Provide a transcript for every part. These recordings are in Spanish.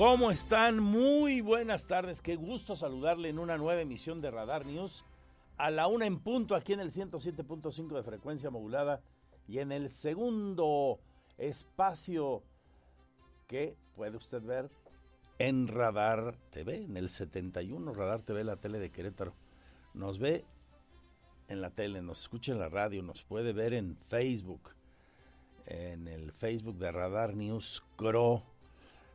¿Cómo están? Muy buenas tardes. Qué gusto saludarle en una nueva emisión de Radar News. A la una en punto aquí en el 107.5 de frecuencia modulada y en el segundo espacio que puede usted ver en Radar TV, en el 71, Radar TV, la tele de Querétaro. Nos ve en la tele, nos escucha en la radio, nos puede ver en Facebook, en el Facebook de Radar News Cro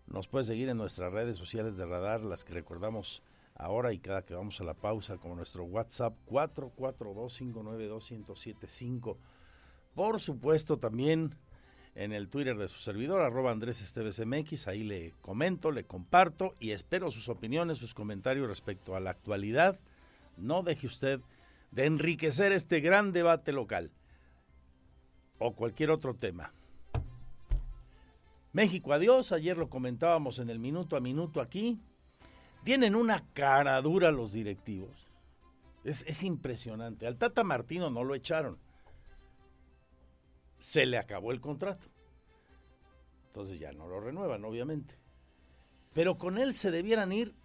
nos puede seguir en nuestras redes sociales de radar, las que recordamos ahora y cada que vamos a la pausa, como nuestro WhatsApp 442-592-1075. Por supuesto, también en el Twitter de su servidor, arroba Andrés Esteves MX, ahí le comento, le comparto y espero sus opiniones, sus comentarios respecto a la actualidad. No deje usted de enriquecer este gran debate local o cualquier otro tema. México, adiós. Ayer lo comentábamos en el minuto a minuto aquí. Tienen una cara dura los directivos. Es, es, impresionante. Al Tata Martino no lo echaron. Se le acabó el contrato. Entonces ya no lo renuevan, obviamente. Pero con él se debieran ir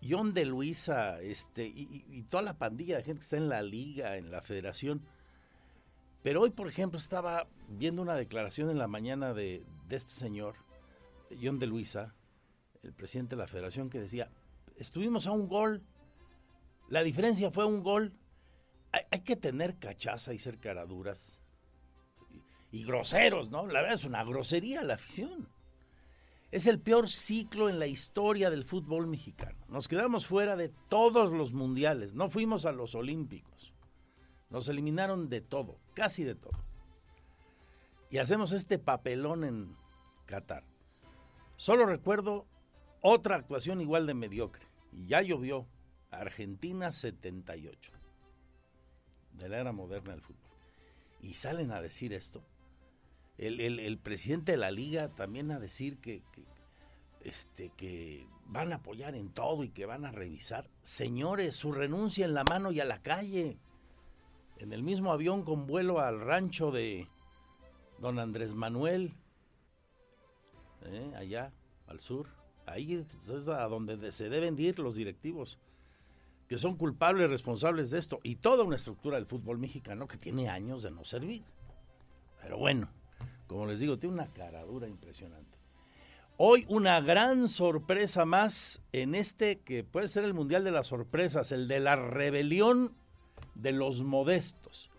John de Luisa este, y, toda la pandilla de gente que está en la liga, en la federación pero hoy, por ejemplo, estaba viendo una declaración en la mañana de, este señor, John de Luisa, el presidente de la federación, que decía, estuvimos a un gol, la diferencia fue un gol, hay, hay que tener cachaza y ser caraduras y, y, groseros, ¿no? La verdad es una grosería la afición. Es el peor ciclo en la historia del fútbol mexicano. Nos quedamos fuera de todos los mundiales, no fuimos a los olímpicos. Nos eliminaron de todo, casi de todo. Y hacemos este papelón en Qatar. Solo recuerdo otra actuación igual de mediocre. Y ya llovió. Argentina 78. De la era moderna del fútbol. Y salen a decir esto. El, presidente de la liga también a decir que, que, este, que van a apoyar en todo y que van a revisar. Señores, su renuncia en la mano y a la calle en el mismo avión con vuelo al rancho de don Andrés Manuel, ¿eh? allá al sur. Ahí es a donde se deben ir los directivos, que son culpables, responsables de esto, y toda una estructura del fútbol mexicano que tiene años de no servir. Pero bueno, como les digo, tiene una caradura impresionante. Hoy una gran sorpresa más en este que puede ser el Mundial de las Sorpresas, el de la rebelión de los modestos.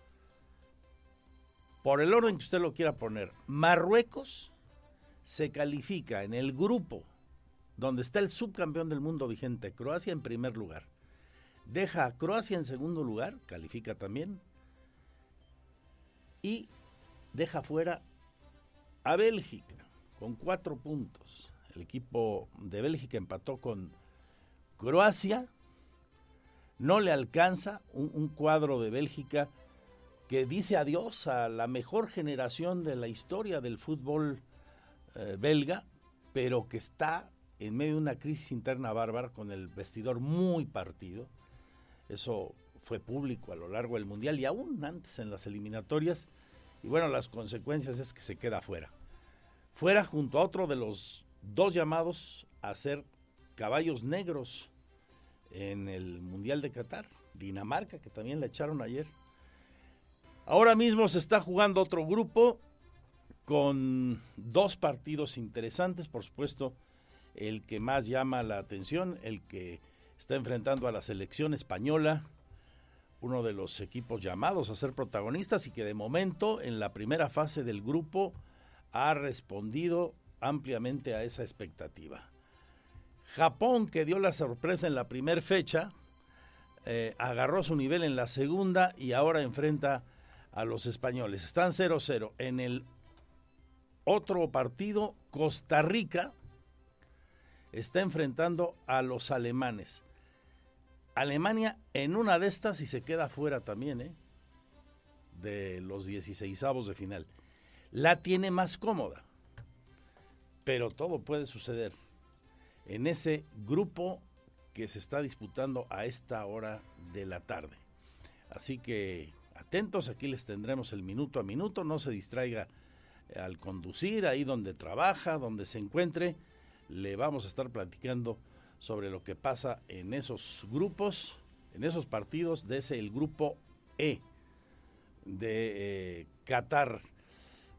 Por el orden que usted lo quiera poner, Marruecos se califica en el grupo donde está el subcampeón del mundo vigente, Croacia en primer lugar. Deja a Croacia en segundo lugar, califica también. Y deja fuera a Bélgica con cuatro puntos. El equipo de Bélgica empató con Croacia no le alcanza un, cuadro de Bélgica que dice adiós a la mejor generación de la historia del fútbol eh, belga, pero que está en medio de una crisis interna bárbara con el vestidor muy partido. Eso fue público a lo largo del Mundial y aún antes en las eliminatorias. Y bueno, las consecuencias es que se queda fuera. Fuera junto a otro de los dos llamados a ser caballos negros en el Mundial de Qatar, Dinamarca, que también la echaron ayer. Ahora mismo se está jugando otro grupo con dos partidos interesantes, por supuesto, el que más llama la atención, el que está enfrentando a la selección española, uno de los equipos llamados a ser protagonistas y que de momento en la primera fase del grupo ha respondido ampliamente a esa expectativa. Japón, que dio la sorpresa en la primera fecha, eh, agarró su nivel en la segunda y ahora enfrenta a los españoles. Están 0-0. En el otro partido, Costa Rica está enfrentando a los alemanes. Alemania en una de estas y se queda fuera también, ¿eh? De los 16 de final. La tiene más cómoda. Pero todo puede suceder en ese grupo que se está disputando a esta hora de la tarde. Así que atentos, aquí les tendremos el minuto a minuto, no se distraiga al conducir, ahí donde trabaja, donde se encuentre, le vamos a estar platicando sobre lo que pasa en esos grupos, en esos partidos de ese el grupo E de eh, Qatar,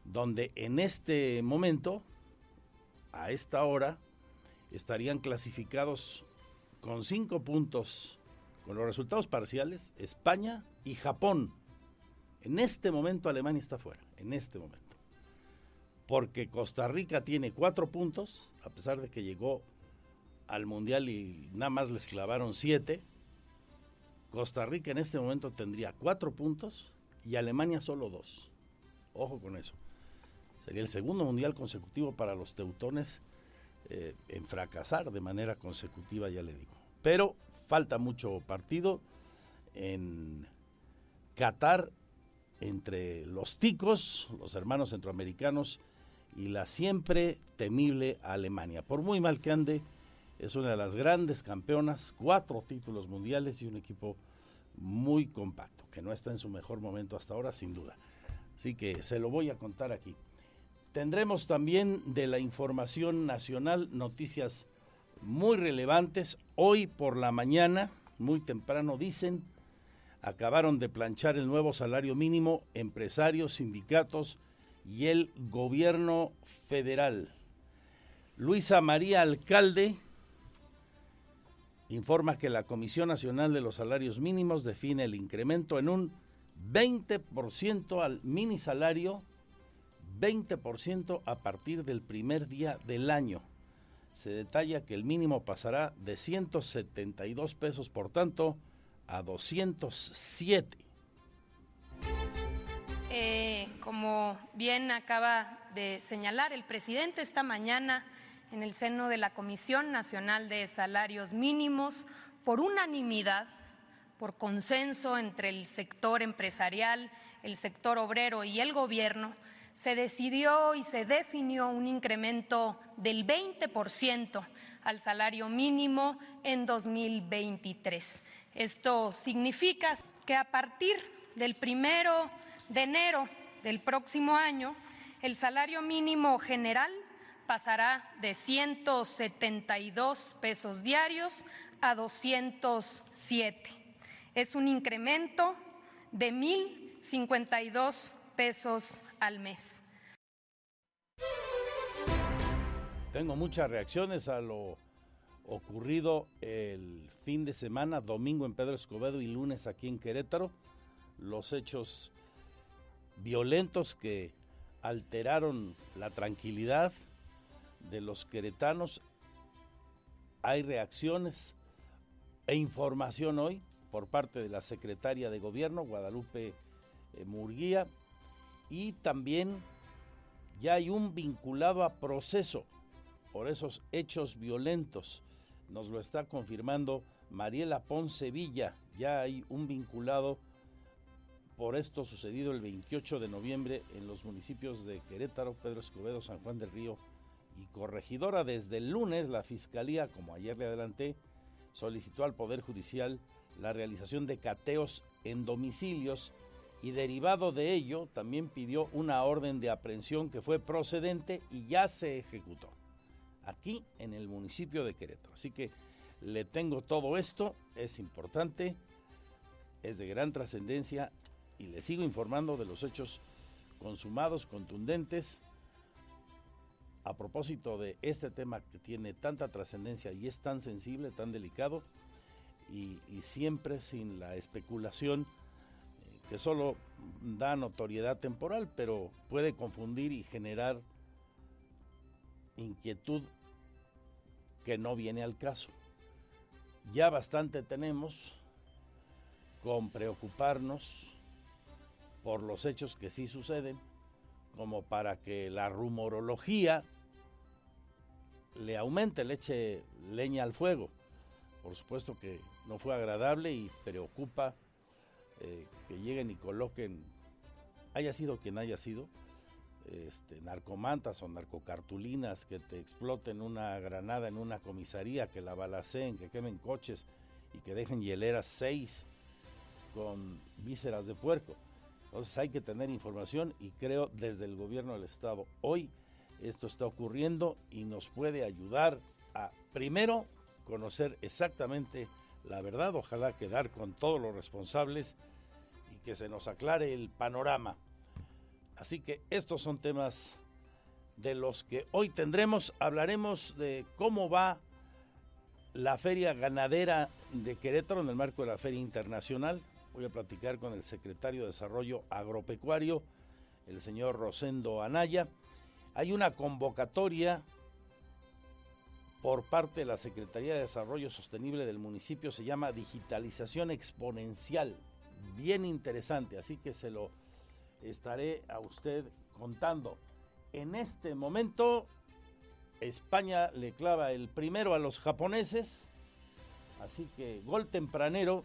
donde en este momento, a esta hora, estarían clasificados con cinco puntos, con los resultados parciales, España y Japón. En este momento Alemania está fuera, en este momento. Porque Costa Rica tiene cuatro puntos, a pesar de que llegó al Mundial y nada más les clavaron siete. Costa Rica en este momento tendría cuatro puntos y Alemania solo dos. Ojo con eso. Sería el segundo Mundial consecutivo para los teutones eh, en fracasar de manera consecutiva, ya le digo. Pero falta mucho partido en Qatar entre los ticos, los hermanos centroamericanos y la siempre temible Alemania. Por muy mal que ande, es una de las grandes campeonas, cuatro títulos mundiales y un equipo muy compacto, que no está en su mejor momento hasta ahora, sin duda. Así que se lo voy a contar aquí. Tendremos también de la información nacional noticias muy relevantes. Hoy por la mañana, muy temprano, dicen, acabaron de planchar el nuevo salario mínimo empresarios, sindicatos y el gobierno federal. Luisa María Alcalde informa que la Comisión Nacional de los Salarios Mínimos define el incremento en un 20% al mini salario, 20% a partir del primer día del año. Se detalla que el mínimo pasará de 172 pesos, por tanto, a 207. Eh, como bien acaba de señalar el presidente esta mañana, en el seno de la Comisión Nacional de Salarios Mínimos por unanimidad, por consenso entre el sector empresarial, el sector obrero y el gobierno, se decidió y se definió un incremento del 20% al salario mínimo en 2023. Esto significa que a partir del primero de enero del próximo año, el salario mínimo general pasará de 172 pesos diarios a 207. Es un incremento de 1.052 pesos al mes. Tengo muchas reacciones a lo ocurrido el fin de semana, domingo en Pedro Escobedo y lunes aquí en Querétaro. Los hechos violentos que alteraron la tranquilidad, de los queretanos. Hay reacciones e información hoy por parte de la secretaria de Gobierno, Guadalupe eh, Murguía, y también ya hay un vinculado a proceso por esos hechos violentos. Nos lo está confirmando Mariela Ponce Villa. Ya hay un vinculado por esto sucedido el 28 de noviembre en los municipios de Querétaro, Pedro Escobedo, San Juan del Río y corregidora. Desde el lunes, la Fiscalía, como ayer le adelanté, solicitó al Poder Judicial la realización de cateos en domicilios y derivado de ello también pidió una orden de aprehensión que fue procedente y ya se ejecutó aquí en el municipio de Querétaro. Así que le tengo todo esto, es importante, es de gran trascendencia y le sigo informando de los hechos consumados, contundentes, a propósito de este tema que tiene tanta trascendencia y es tan sensible, tan delicado, y, siempre sin la especulación que solo da notoriedad temporal, pero puede confundir y generar inquietud que no viene al caso. Ya bastante tenemos con preocuparnos por los hechos que sí suceden, como para que la rumorología le aumente, le eche leña al fuego. Por supuesto que no fue agradable y preocupa eh, que lleguen y coloquen, haya sido quien haya sido, este, narcomantas o narcocartulinas que te exploten una granada en una comisaría, que la balaceen, que quemen coches y que dejen hieleras seis con vísceras de puerco. Entonces hay que tener información y creo desde el gobierno del estado hoy esto está ocurriendo y nos puede ayudar a primero conocer exactamente la verdad, ojalá quedar con todos los responsables que se nos aclare el panorama. Así que estos son temas de los que hoy tendremos. Hablaremos de cómo va la feria ganadera de Querétaro en el marco de la Feria Internacional. Voy a platicar con el secretario de Desarrollo Agropecuario, el señor Rosendo Anaya. Hay una convocatoria por parte de la Secretaría de Desarrollo Sostenible del municipio, se llama Digitalización Exponencial. Bien interesante, así que se lo estaré a usted contando. En este momento, España le clava el primero a los japoneses, así que gol tempranero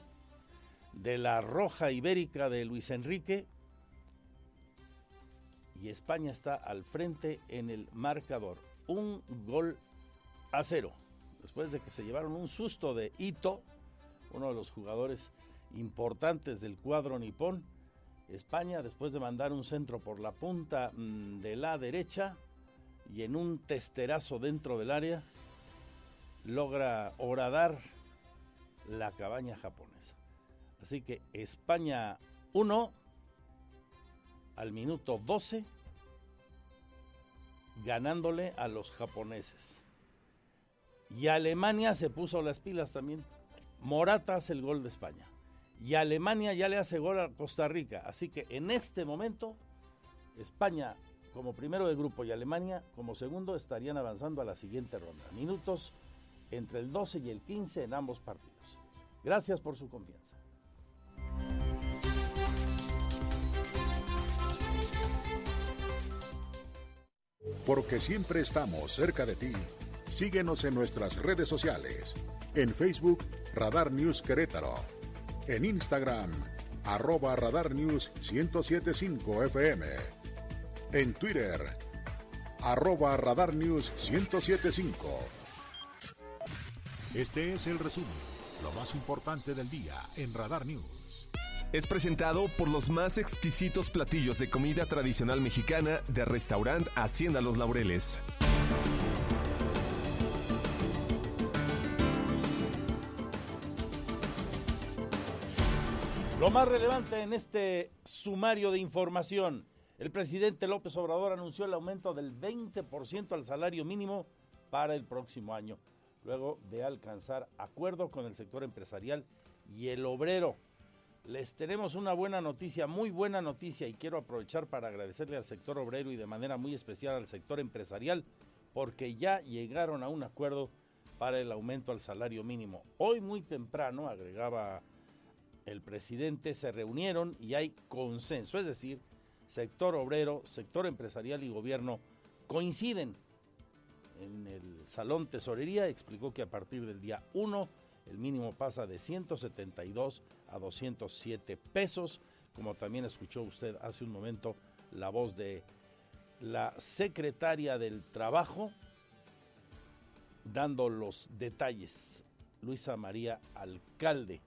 de la Roja Ibérica de Luis Enrique. Y España está al frente en el marcador. Un gol a cero. Después de que se llevaron un susto de Ito, uno de los jugadores importantes del cuadro nipón. España, después de mandar un centro por la punta mm, de la derecha y en un testerazo dentro del área, logra horadar la cabaña japonesa. Así que España 1 al minuto 12 ganándole a los japoneses. Y Alemania se puso las pilas también. Morata hace el gol de España. Y Alemania ya le hace gol a Costa Rica. Así que en este momento, España como primero de grupo y Alemania como segundo estarían avanzando a la siguiente ronda. Minutos entre el 12 y el 15 en ambos partidos. Gracias por su confianza. Porque siempre estamos cerca de ti. Síguenos en nuestras redes sociales. En Facebook, Radar News Querétaro. En Instagram, arroba Radar News 1075 FM. En Twitter, arroba Radar News 1075. Este es el resumen, lo más importante del día en Radar News es presentado por los más exquisitos platillos de comida tradicional mexicana de restaurante Hacienda Los Laureles. Lo más relevante en este sumario de información, el presidente López Obrador anunció el aumento del 20% al salario mínimo para el próximo año, luego de alcanzar acuerdo con el sector empresarial y el obrero les tenemos una buena noticia, muy buena noticia, y quiero aprovechar para agradecerle al sector obrero y de manera muy especial al sector empresarial, porque ya llegaron a un acuerdo para el aumento al salario mínimo. Hoy muy temprano, agregaba el presidente, se reunieron y hay consenso, es decir, sector obrero, sector empresarial y gobierno coinciden. En el Salón Tesorería explicó que a partir del día 1 el mínimo pasa de 172 a 207 pesos, como también escuchó usted hace un momento la voz de la secretaria del Trabajo dando los detalles. Luisa María Alcalde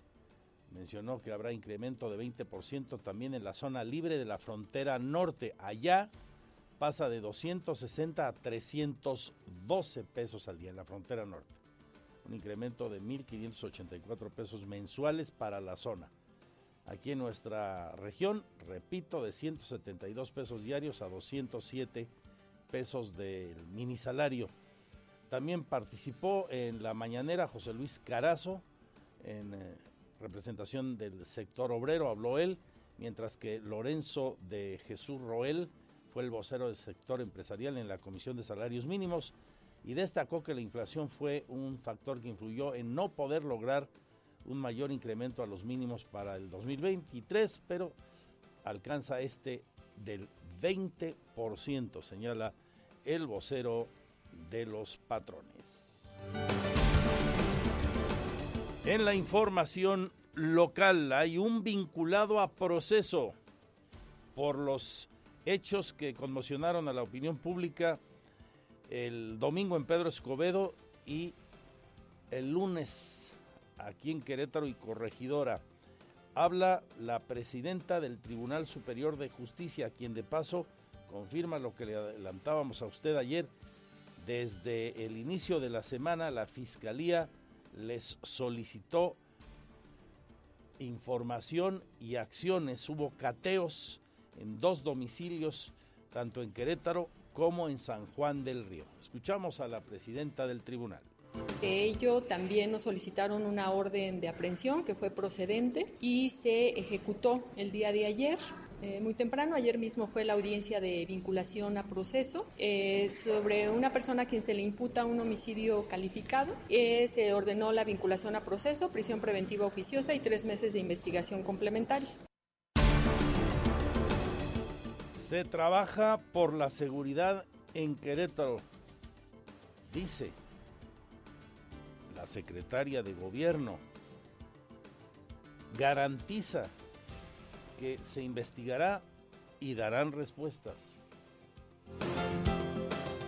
mencionó que habrá incremento de 20% también en la zona libre de la frontera norte. Allá pasa de 260 a 312 pesos al día en la frontera norte un incremento de 1.584 pesos mensuales para la zona. Aquí en nuestra región, repito, de 172 pesos diarios a 207 pesos del mini salario. También participó en la mañanera José Luis Carazo, en eh, representación del sector obrero, habló él, mientras que Lorenzo de Jesús Roel fue el vocero del sector empresarial en la Comisión de Salarios Mínimos y destacó que la inflación fue un factor que influyó en no poder lograr un mayor incremento a los mínimos para el 2023, pero alcanza este del 20%, señala el vocero de los patrones. En la información local hay un vinculado a proceso por los hechos que conmocionaron a la opinión pública el domingo en Pedro Escobedo y el lunes aquí en Querétaro y Corregidora. Habla la presidenta del Tribunal Superior de Justicia, quien de paso confirma lo que le adelantábamos a usted ayer. Desde el inicio de la semana, la Fiscalía les solicitó información y acciones. Hubo cateos en dos domicilios, tanto en Querétaro como en San Juan del Río. Escuchamos a la presidenta del tribunal. Ello también nos solicitaron una orden de aprehensión que fue procedente y se ejecutó el día de ayer. Eh, muy temprano, ayer mismo fue la audiencia de vinculación a proceso eh, sobre una persona a quien se le imputa un homicidio calificado. Eh, se ordenó la vinculación a proceso, prisión preventiva oficiosa y tres meses de investigación complementaria. Se trabaja por la seguridad en Querétaro, dice la secretaria de gobierno. Garantiza que se investigará y darán respuestas.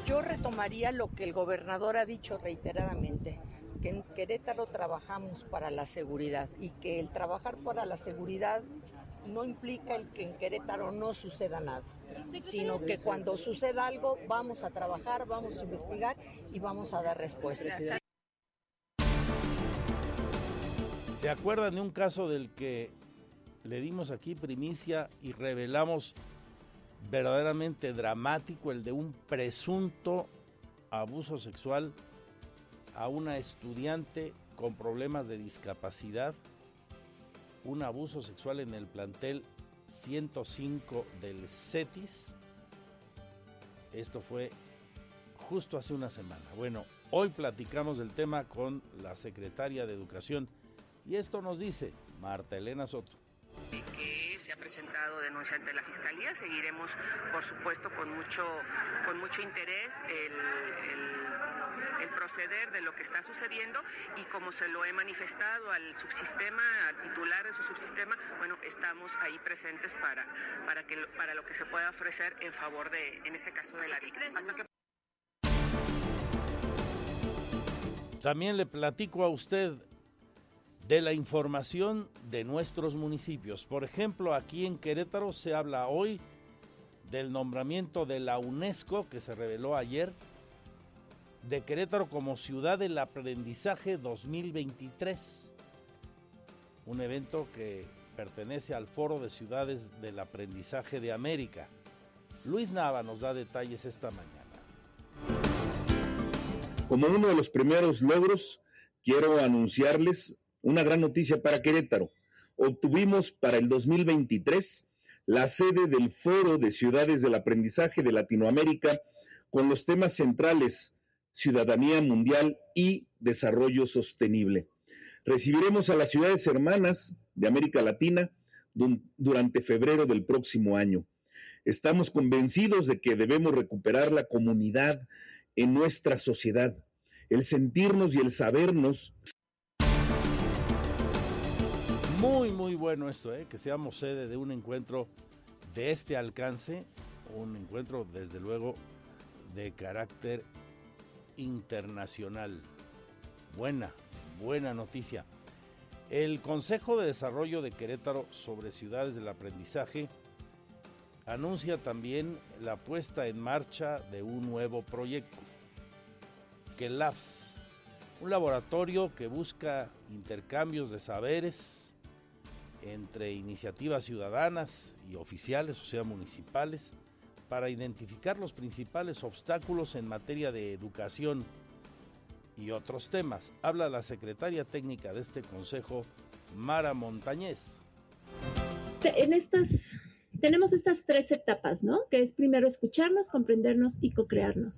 Yo retomaría lo que el gobernador ha dicho reiteradamente, que en Querétaro trabajamos para la seguridad y que el trabajar para la seguridad no implica el que en Querétaro no suceda nada, sino que cuando suceda algo vamos a trabajar, vamos a investigar y vamos a dar respuestas. ¿Se acuerdan de un caso del que le dimos aquí primicia y revelamos verdaderamente dramático, el de un presunto abuso sexual a una estudiante con problemas de discapacidad? un abuso sexual en el plantel 105 del CETIS. Esto fue justo hace una semana. Bueno, hoy platicamos del tema con la secretaria de Educación y esto nos dice Marta Elena Soto presentado denuncia ante la Fiscalía. Seguiremos, por supuesto, con mucho, con mucho interés el, el, proceder de lo que está sucediendo y como se lo he manifestado al subsistema, al titular de su subsistema, bueno, estamos ahí presentes para, para, que, para lo que se pueda ofrecer en favor de, en este caso, de la víctima. También le platico a usted de la información de nuestros municipios. Por ejemplo, aquí en Querétaro se habla hoy del nombramiento de la UNESCO que se reveló ayer de Querétaro como ciudad del aprendizaje 2023. Un evento que pertenece al Foro de Ciudades del Aprendizaje de América. Luis Nava nos da detalles esta mañana. Como uno de los primeros logros, quiero anunciarles una gran noticia para Querétaro. Obtuvimos para el 2023 la sede del Foro de Ciudades del Aprendizaje de Latinoamérica con los temas centrales Ciudadanía Mundial y Desarrollo Sostenible. Recibiremos a las ciudades hermanas de América Latina durante febrero del próximo año. Estamos convencidos de que debemos recuperar la comunidad en nuestra sociedad, el sentirnos y el sabernos muy, muy bueno esto, ¿eh? que seamos sede de un encuentro de este alcance, un encuentro desde luego de carácter internacional. Buena, buena noticia. El Consejo de Desarrollo de Querétaro sobre Ciudades del Aprendizaje anuncia también la puesta en marcha de un nuevo proyecto, que Labs, un laboratorio que busca intercambios de saberes, entre iniciativas ciudadanas y oficiales, o sea, municipales, para identificar los principales obstáculos en materia de educación y otros temas. Habla la secretaria técnica de este consejo, Mara Montañez. En estas tenemos estas tres etapas, ¿no? Que es primero escucharnos, comprendernos y co-crearnos.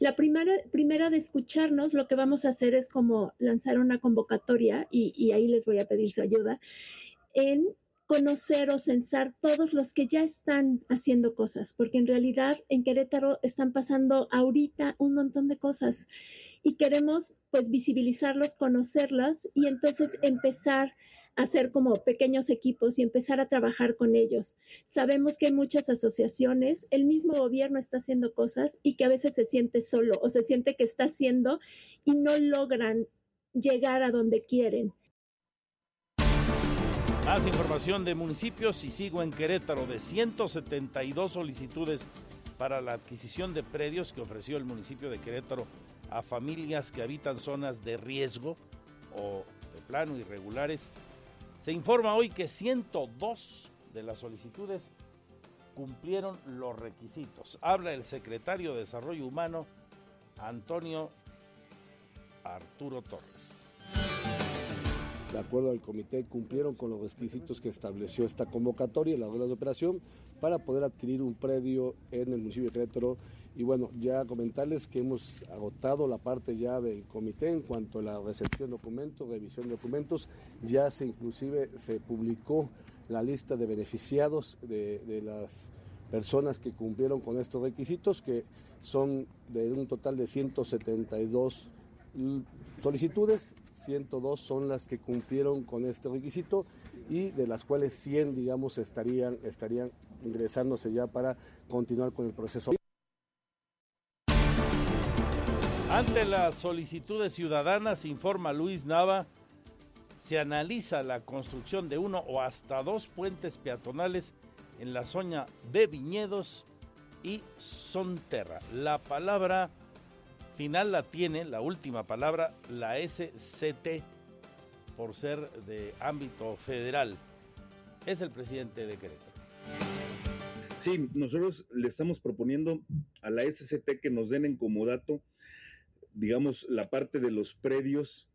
La primera, primera de escucharnos, lo que vamos a hacer es como lanzar una convocatoria, y, y ahí les voy a pedir su ayuda, en conocer o censar todos los que ya están haciendo cosas, porque en realidad en Querétaro están pasando ahorita un montón de cosas y queremos pues visibilizarlos, conocerlas y entonces empezar hacer como pequeños equipos y empezar a trabajar con ellos. Sabemos que hay muchas asociaciones, el mismo gobierno está haciendo cosas y que a veces se siente solo o se siente que está haciendo y no logran llegar a donde quieren. Más información de municipios y sigo en Querétaro de 172 solicitudes para la adquisición de predios que ofreció el municipio de Querétaro a familias que habitan zonas de riesgo o de plano irregulares se informa hoy que 102 de las solicitudes cumplieron los requisitos. Habla el secretario de Desarrollo Humano, Antonio Arturo Torres. De acuerdo al comité, cumplieron con los requisitos que estableció esta convocatoria, la orden de operación, para poder adquirir un predio en el municipio de Querétaro y bueno, ya comentarles que hemos agotado la parte ya del comité en cuanto a la recepción de documentos, revisión de documentos. Ya se inclusive se publicó la lista de beneficiados de, de las personas que cumplieron con estos requisitos, que son de un total de 172 solicitudes, 102 son las que cumplieron con este requisito y de las cuales 100, digamos, estarían, estarían ingresándose ya para continuar con el proceso. Ante las solicitudes ciudadanas, informa Luis Nava, se analiza la construcción de uno o hasta dos puentes peatonales en la zona de Viñedos y Sonterra. La palabra final la tiene, la última palabra, la SCT, por ser de ámbito federal. Es el presidente de Querétaro. Sí, nosotros le estamos proponiendo a la SCT que nos den en comodato digamos, la parte de los predios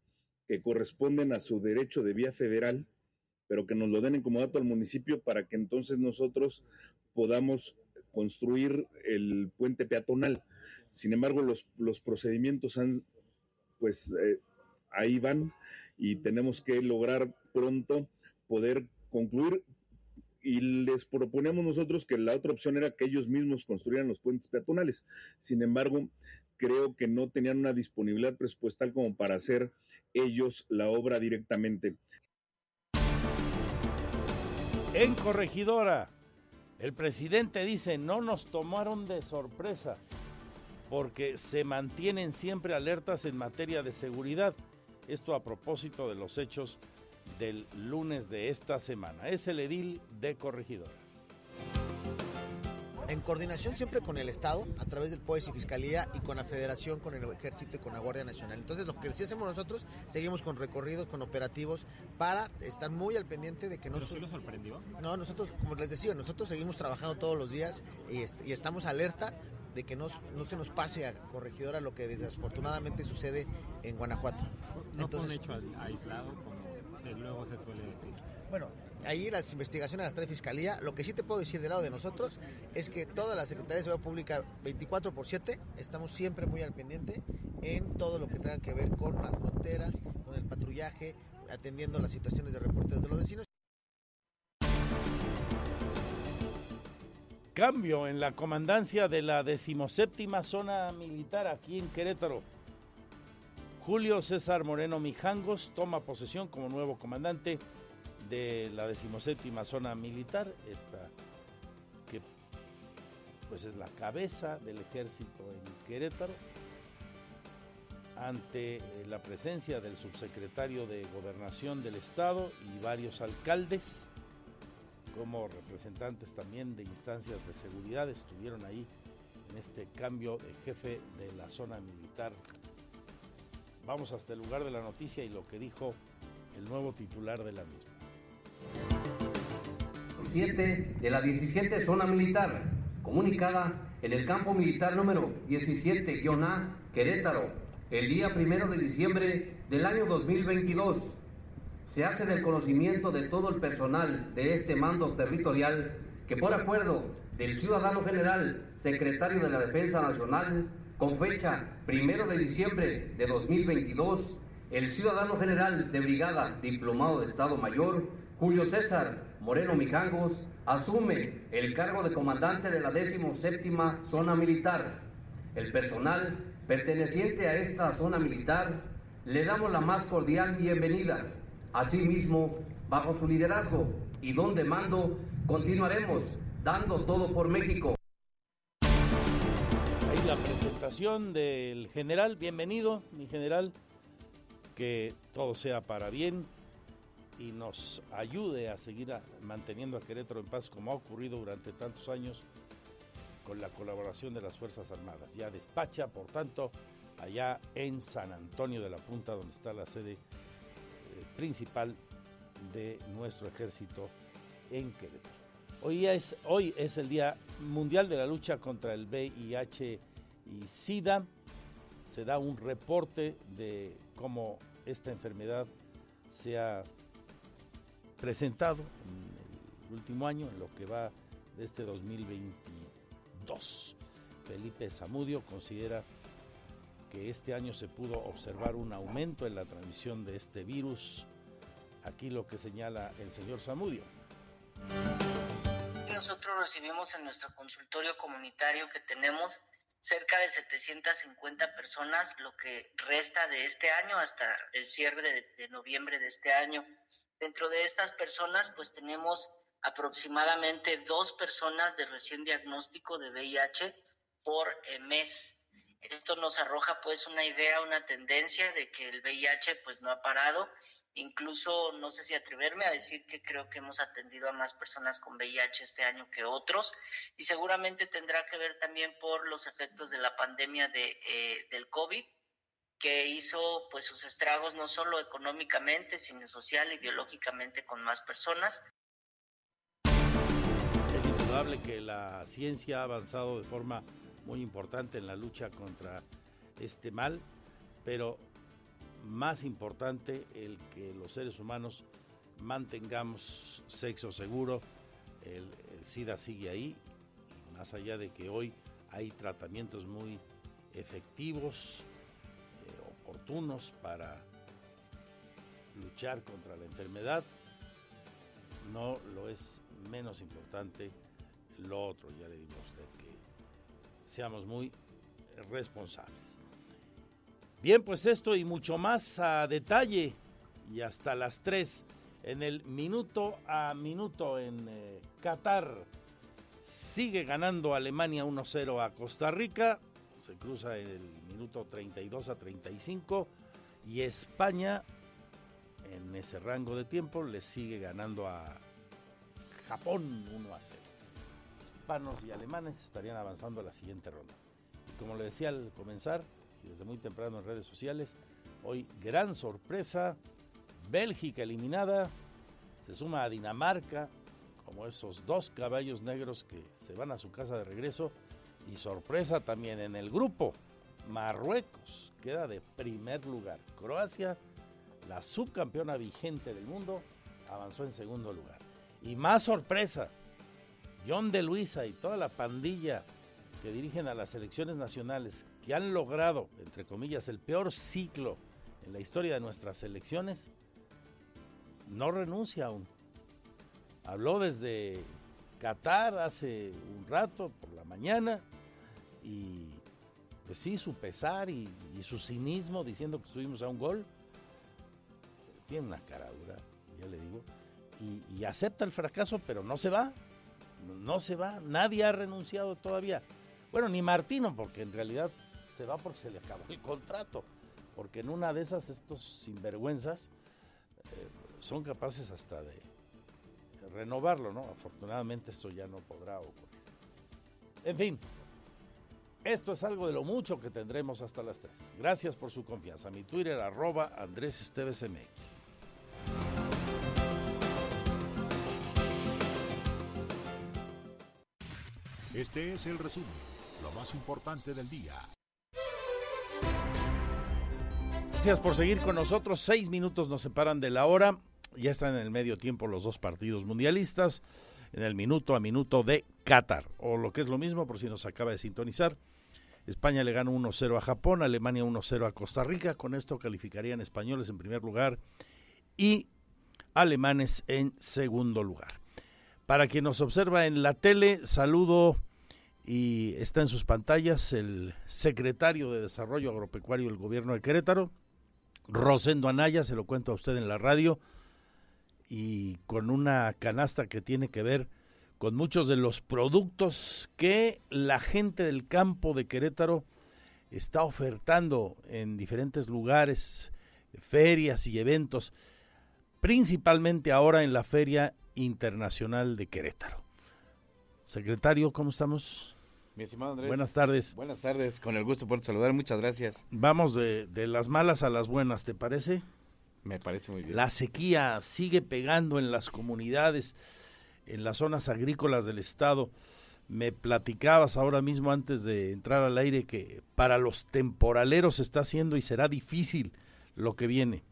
que corresponden a su derecho de vía federal, pero que nos lo den en comodato al municipio para que entonces nosotros podamos construir el puente peatonal. Sin embargo, los, los procedimientos han, pues eh, ahí van y tenemos que lograr pronto poder concluir y les proponemos nosotros que la otra opción era que ellos mismos construyeran los puentes peatonales. Sin embargo, creo que no tenían una disponibilidad presupuestal como para hacer ellos la obra directamente. En Corregidora, el presidente dice, no nos tomaron de sorpresa porque se mantienen siempre alertas en materia de seguridad. Esto a propósito de los hechos del lunes de esta semana. Es el edil de Corregidora en coordinación siempre con el Estado, a través del POES y Fiscalía, y con la Federación, con el Ejército y con la Guardia Nacional. Entonces, lo que sí hacemos nosotros, seguimos con recorridos, con operativos, para estar muy al pendiente de que no... ¿Pero sí lo sorprendió? No, nosotros, como les decía, nosotros seguimos trabajando todos los días y, y estamos alerta de que no, no, se nos pase a corregidora lo que desafortunadamente sucede en Guanajuato. No Entonces, fue un hecho aislado, como luego se suele decir. Bueno, ahí las investigaciones las trae Fiscalía. Lo que sí te puedo decir del lado de nosotros es que toda la Secretaría de Seguridad Pública, 24 por 7, estamos siempre muy al pendiente en todo lo que tenga que ver con las fronteras, con el patrullaje, atendiendo las situaciones de reportes de los vecinos. Cambio en la comandancia de la decimoséptima zona militar aquí en Querétaro. Julio César Moreno Mijangos toma posesión como nuevo comandante de la decimoséptima zona militar, esta que pues es la cabeza del ejército en Querétaro, ante eh, la presencia del subsecretario de Gobernación del Estado y varios alcaldes, como representantes también de instancias de seguridad, estuvieron ahí en este cambio de jefe de la zona militar. Vamos hasta el lugar de la noticia y lo que dijo el nuevo titular de la misma de la 17 Zona Militar, comunicada en el campo militar número 17-A, Querétaro, el día primero de diciembre del año 2022. Se hace del conocimiento de todo el personal de este mando territorial que por acuerdo del ciudadano general, secretario de la Defensa Nacional, con fecha primero de diciembre de 2022, el ciudadano general de brigada diplomado de Estado Mayor, Julio César Moreno Mijangos, asume el cargo de comandante de la 17 Zona Militar. El personal perteneciente a esta zona militar le damos la más cordial bienvenida. Asimismo, bajo su liderazgo y donde mando, continuaremos dando todo por México. Ahí la presentación del general, bienvenido, mi general, que todo sea para bien y nos ayude a seguir manteniendo a Querétaro en paz como ha ocurrido durante tantos años con la colaboración de las Fuerzas Armadas. Ya despacha, por tanto, allá en San Antonio de la Punta, donde está la sede principal de nuestro ejército en Querétaro. Hoy es, hoy es el Día Mundial de la Lucha contra el VIH y SIDA. Se da un reporte de cómo esta enfermedad se ha presentado en el último año, en lo que va de este 2022. Felipe Zamudio considera que este año se pudo observar un aumento en la transmisión de este virus. Aquí lo que señala el señor Zamudio nosotros recibimos en nuestro consultorio comunitario que tenemos cerca de 750 personas, lo que resta de este año hasta el cierre de, noviembre de este año. Dentro de estas personas, pues tenemos aproximadamente dos personas de recién diagnóstico de VIH por eh, mes. Esto nos arroja pues una idea, una tendencia de que el VIH pues no ha parado Incluso no sé si atreverme a decir que creo que hemos atendido a más personas con VIH este año que otros y seguramente tendrá que ver también por los efectos de la pandemia de, eh, del COVID que hizo pues sus estragos no solo económicamente, sino social y biológicamente con más personas. Es indudable que la ciencia ha avanzado de forma muy importante en la lucha contra este mal, pero más importante el que los seres humanos mantengamos sexo seguro. El, SIDA sigue ahí, más allá de que hoy hay tratamientos muy efectivos, eh, oportunos para luchar contra la enfermedad, no lo es menos importante lo otro. Ya le digo a usted que seamos muy responsables. Bien, pues esto y mucho más a detalle y hasta las 3 en el minuto a minuto en eh, Qatar. Sigue ganando Alemania 1-0 a Costa Rica. Se cruza en el minuto 32 a 35. Y España, en ese rango de tiempo, le sigue ganando a Japón 1 a 0. Y alemanes estarían avanzando a la siguiente ronda. Y como le decía al comenzar, desde muy temprano en redes sociales. Hoy gran sorpresa, Bélgica eliminada, se suma a Dinamarca, como esos dos caballos negros que se van a su casa de regreso. Y sorpresa también en el grupo, Marruecos queda de primer lugar. Croacia, la subcampeona vigente del mundo, avanzó en segundo lugar. Y más sorpresa, John de Luisa y toda la pandilla que dirigen a las selecciones nacionales que han logrado, entre comillas, el peor ciclo en la historia de nuestras elecciones, no renuncia aún. Habló desde Qatar hace un rato, por la mañana, y pues sí, su pesar y, su cinismo diciendo que estuvimos a un gol, tiene una cara dura, ya le digo, y acepta el fracaso, pero no se va, no se va, nadie ha renunciado todavía. Bueno, ni Martino, porque en realidad se va porque se le acabó el contrato. Porque en una de esas, estos sinvergüenzas eh, son capaces hasta de renovarlo, ¿no? Afortunadamente esto ya no podrá ocurrir. En fin, esto es algo de lo mucho que tendremos hasta las 3. Gracias por su confianza. Mi Twitter, arroba Andrés Esteves MX. Este es el resumen lo más importante del día. Gracias por seguir con nosotros. Seis minutos nos separan de la hora. Ya están en el medio tiempo los dos partidos mundialistas. En el minuto a minuto de Qatar. O lo que es lo mismo, por si nos acaba de sintonizar. España le gana 1-0 a Japón, Alemania 1-0 a Costa Rica. Con esto calificarían españoles en primer lugar y alemanes en segundo lugar. Para quien nos observa en la tele, saludo y está en sus pantallas el secretario de Desarrollo Agropecuario del Gobierno de Querétaro, Rosendo Anaya, se lo cuento a usted en la radio, y con una canasta que tiene que ver con muchos de los productos que la gente del campo de Querétaro está ofertando en diferentes lugares, ferias y eventos, principalmente ahora en la Feria Internacional de Querétaro. Secretario, ¿cómo estamos? Mi estimado Andrés. Buenas tardes. Buenas tardes, con el gusto por saludar, muchas gracias. Vamos de, de las malas a las buenas, ¿te parece? Me parece muy bien. La sequía sigue pegando en las comunidades, en las zonas agrícolas del estado. Me platicabas ahora mismo antes de entrar al aire que para los temporaleros está siendo y será difícil lo que viene.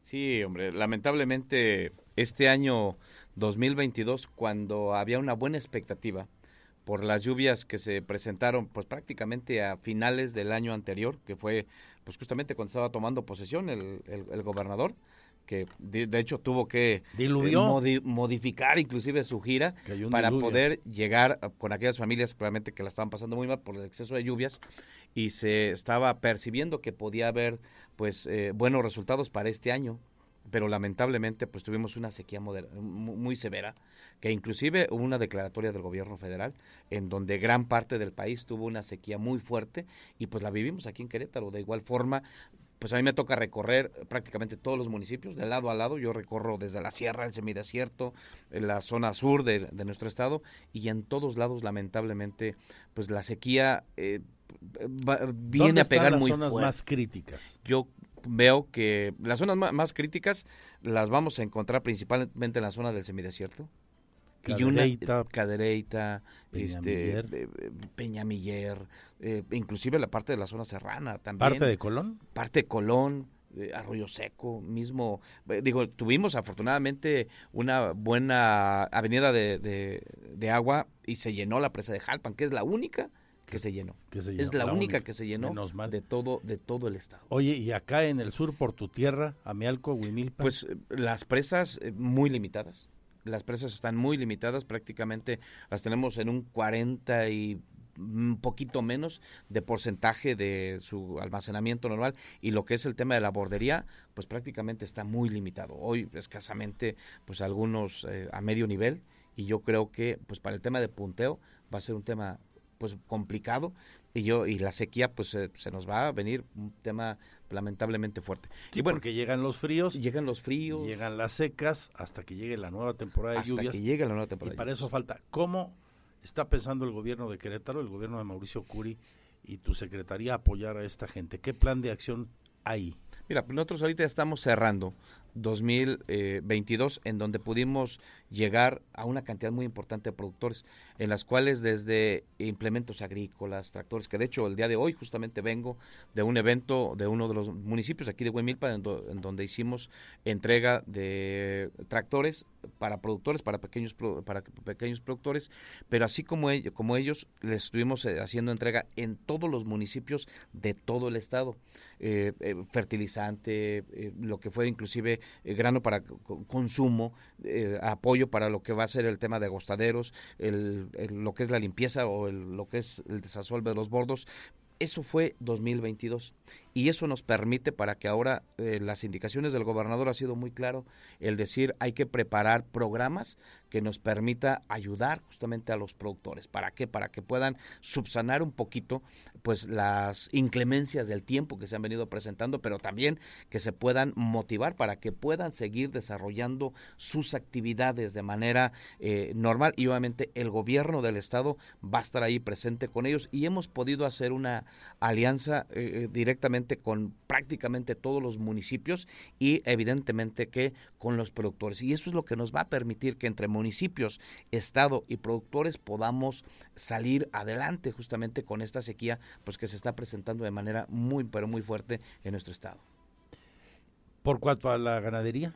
Sí, hombre, lamentablemente este año 2022, cuando había una buena expectativa por las lluvias que se presentaron pues prácticamente a finales del año anterior, que fue pues justamente cuando estaba tomando posesión el, el, gobernador, que de, hecho tuvo que eh, modificar inclusive su gira para poder llegar con aquellas familias probablemente que la estaban pasando muy mal por el exceso de lluvias y se estaba percibiendo que podía haber pues eh, buenos resultados para este año pero lamentablemente pues tuvimos una sequía muy severa, que inclusive hubo una declaratoria del gobierno federal en donde gran parte del país tuvo una sequía muy fuerte y pues la vivimos aquí en Querétaro. De igual forma, pues a mí me toca recorrer prácticamente todos los municipios, de lado a lado. Yo recorro desde la sierra, el semidesierto, en la zona sur de, nuestro estado y en todos lados, lamentablemente, pues la sequía eh, viene a pegar las muy zonas más críticas? Yo veo que las zonas más, críticas las vamos a encontrar principalmente en la zona del semidesierto. Cadereyta, Cadereyta, este, Peñamiller, eh, inclusive la parte de la zona serrana también. ¿Parte de Colón? Parte de Colón, eh, Arroyo Seco, mismo, eh, digo, tuvimos afortunadamente una buena avenida de, de, de, agua y se llenó la presa de Jalpan, que es la única que se llenó. es la, única, que se llenó de todo de todo el estado. Oye, y acá en el sur por tu tierra, Amialco, Huimilpa. Pues eh, las presas eh, muy limitadas. Las presas están muy limitadas, prácticamente las tenemos en un 40 y un poquito menos de porcentaje de su almacenamiento normal y lo que es el tema de la bordería pues prácticamente está muy limitado hoy escasamente pues algunos eh, a medio nivel y yo creo que pues para el tema de punteo va a ser un tema pues complicado y yo y la sequía pues se nos va a venir un tema lamentablemente fuerte. y bueno, porque llegan los fríos, llegan los fríos, llegan las secas hasta que llegue la nueva temporada de lluvias. Que llegue la nueva temporada. Y para eso falta cómo está pensando el gobierno de Querétaro, el gobierno de Mauricio Curi y tu secretaría apoyar a esta gente. ¿Qué plan de acción hay? Mira, nosotros ahorita estamos cerrando 2022 en donde pudimos llegar a una cantidad muy importante de productores, en las cuales desde implementos agrícolas, tractores, que de hecho el día de hoy justamente vengo de un evento de uno de los municipios aquí de Huemilpa, en, donde hicimos entrega de tractores para productores, para pequeños para pequeños productores, pero así como, ellos, como ellos, les estuvimos eh, haciendo entrega en todos los municipios de todo el estado, eh, eh, fertilizante, lo que fue inclusive grano para consumo, apoyo para lo que va a ser el tema de agostaderos, el, lo que es la limpieza o lo que es el desasolve de los bordos. Eso fue 2022 y eso nos permite para que ahora eh, las indicaciones del gobernador ha sido muy claro el decir hay que preparar programas que nos permita ayudar justamente a los productores. Para qué para que puedan subsanar un poquito pues las inclemencias del tiempo que se han venido presentando pero también que se puedan motivar para que puedan seguir desarrollando sus actividades de manera eh, normal. Y obviamente el gobierno del estado va a estar ahí presente con ellos. Y hemos podido hacer una alianza eh, directamente con prácticamente todos los municipios y evidentemente que con los productores. Y eso es lo que nos va a permitir que entre municipios, Estado y productores podamos salir adelante justamente con esta sequía pues que se está presentando de manera muy pero muy fuerte en nuestro Estado. ¿Por cuanto a la ganadería?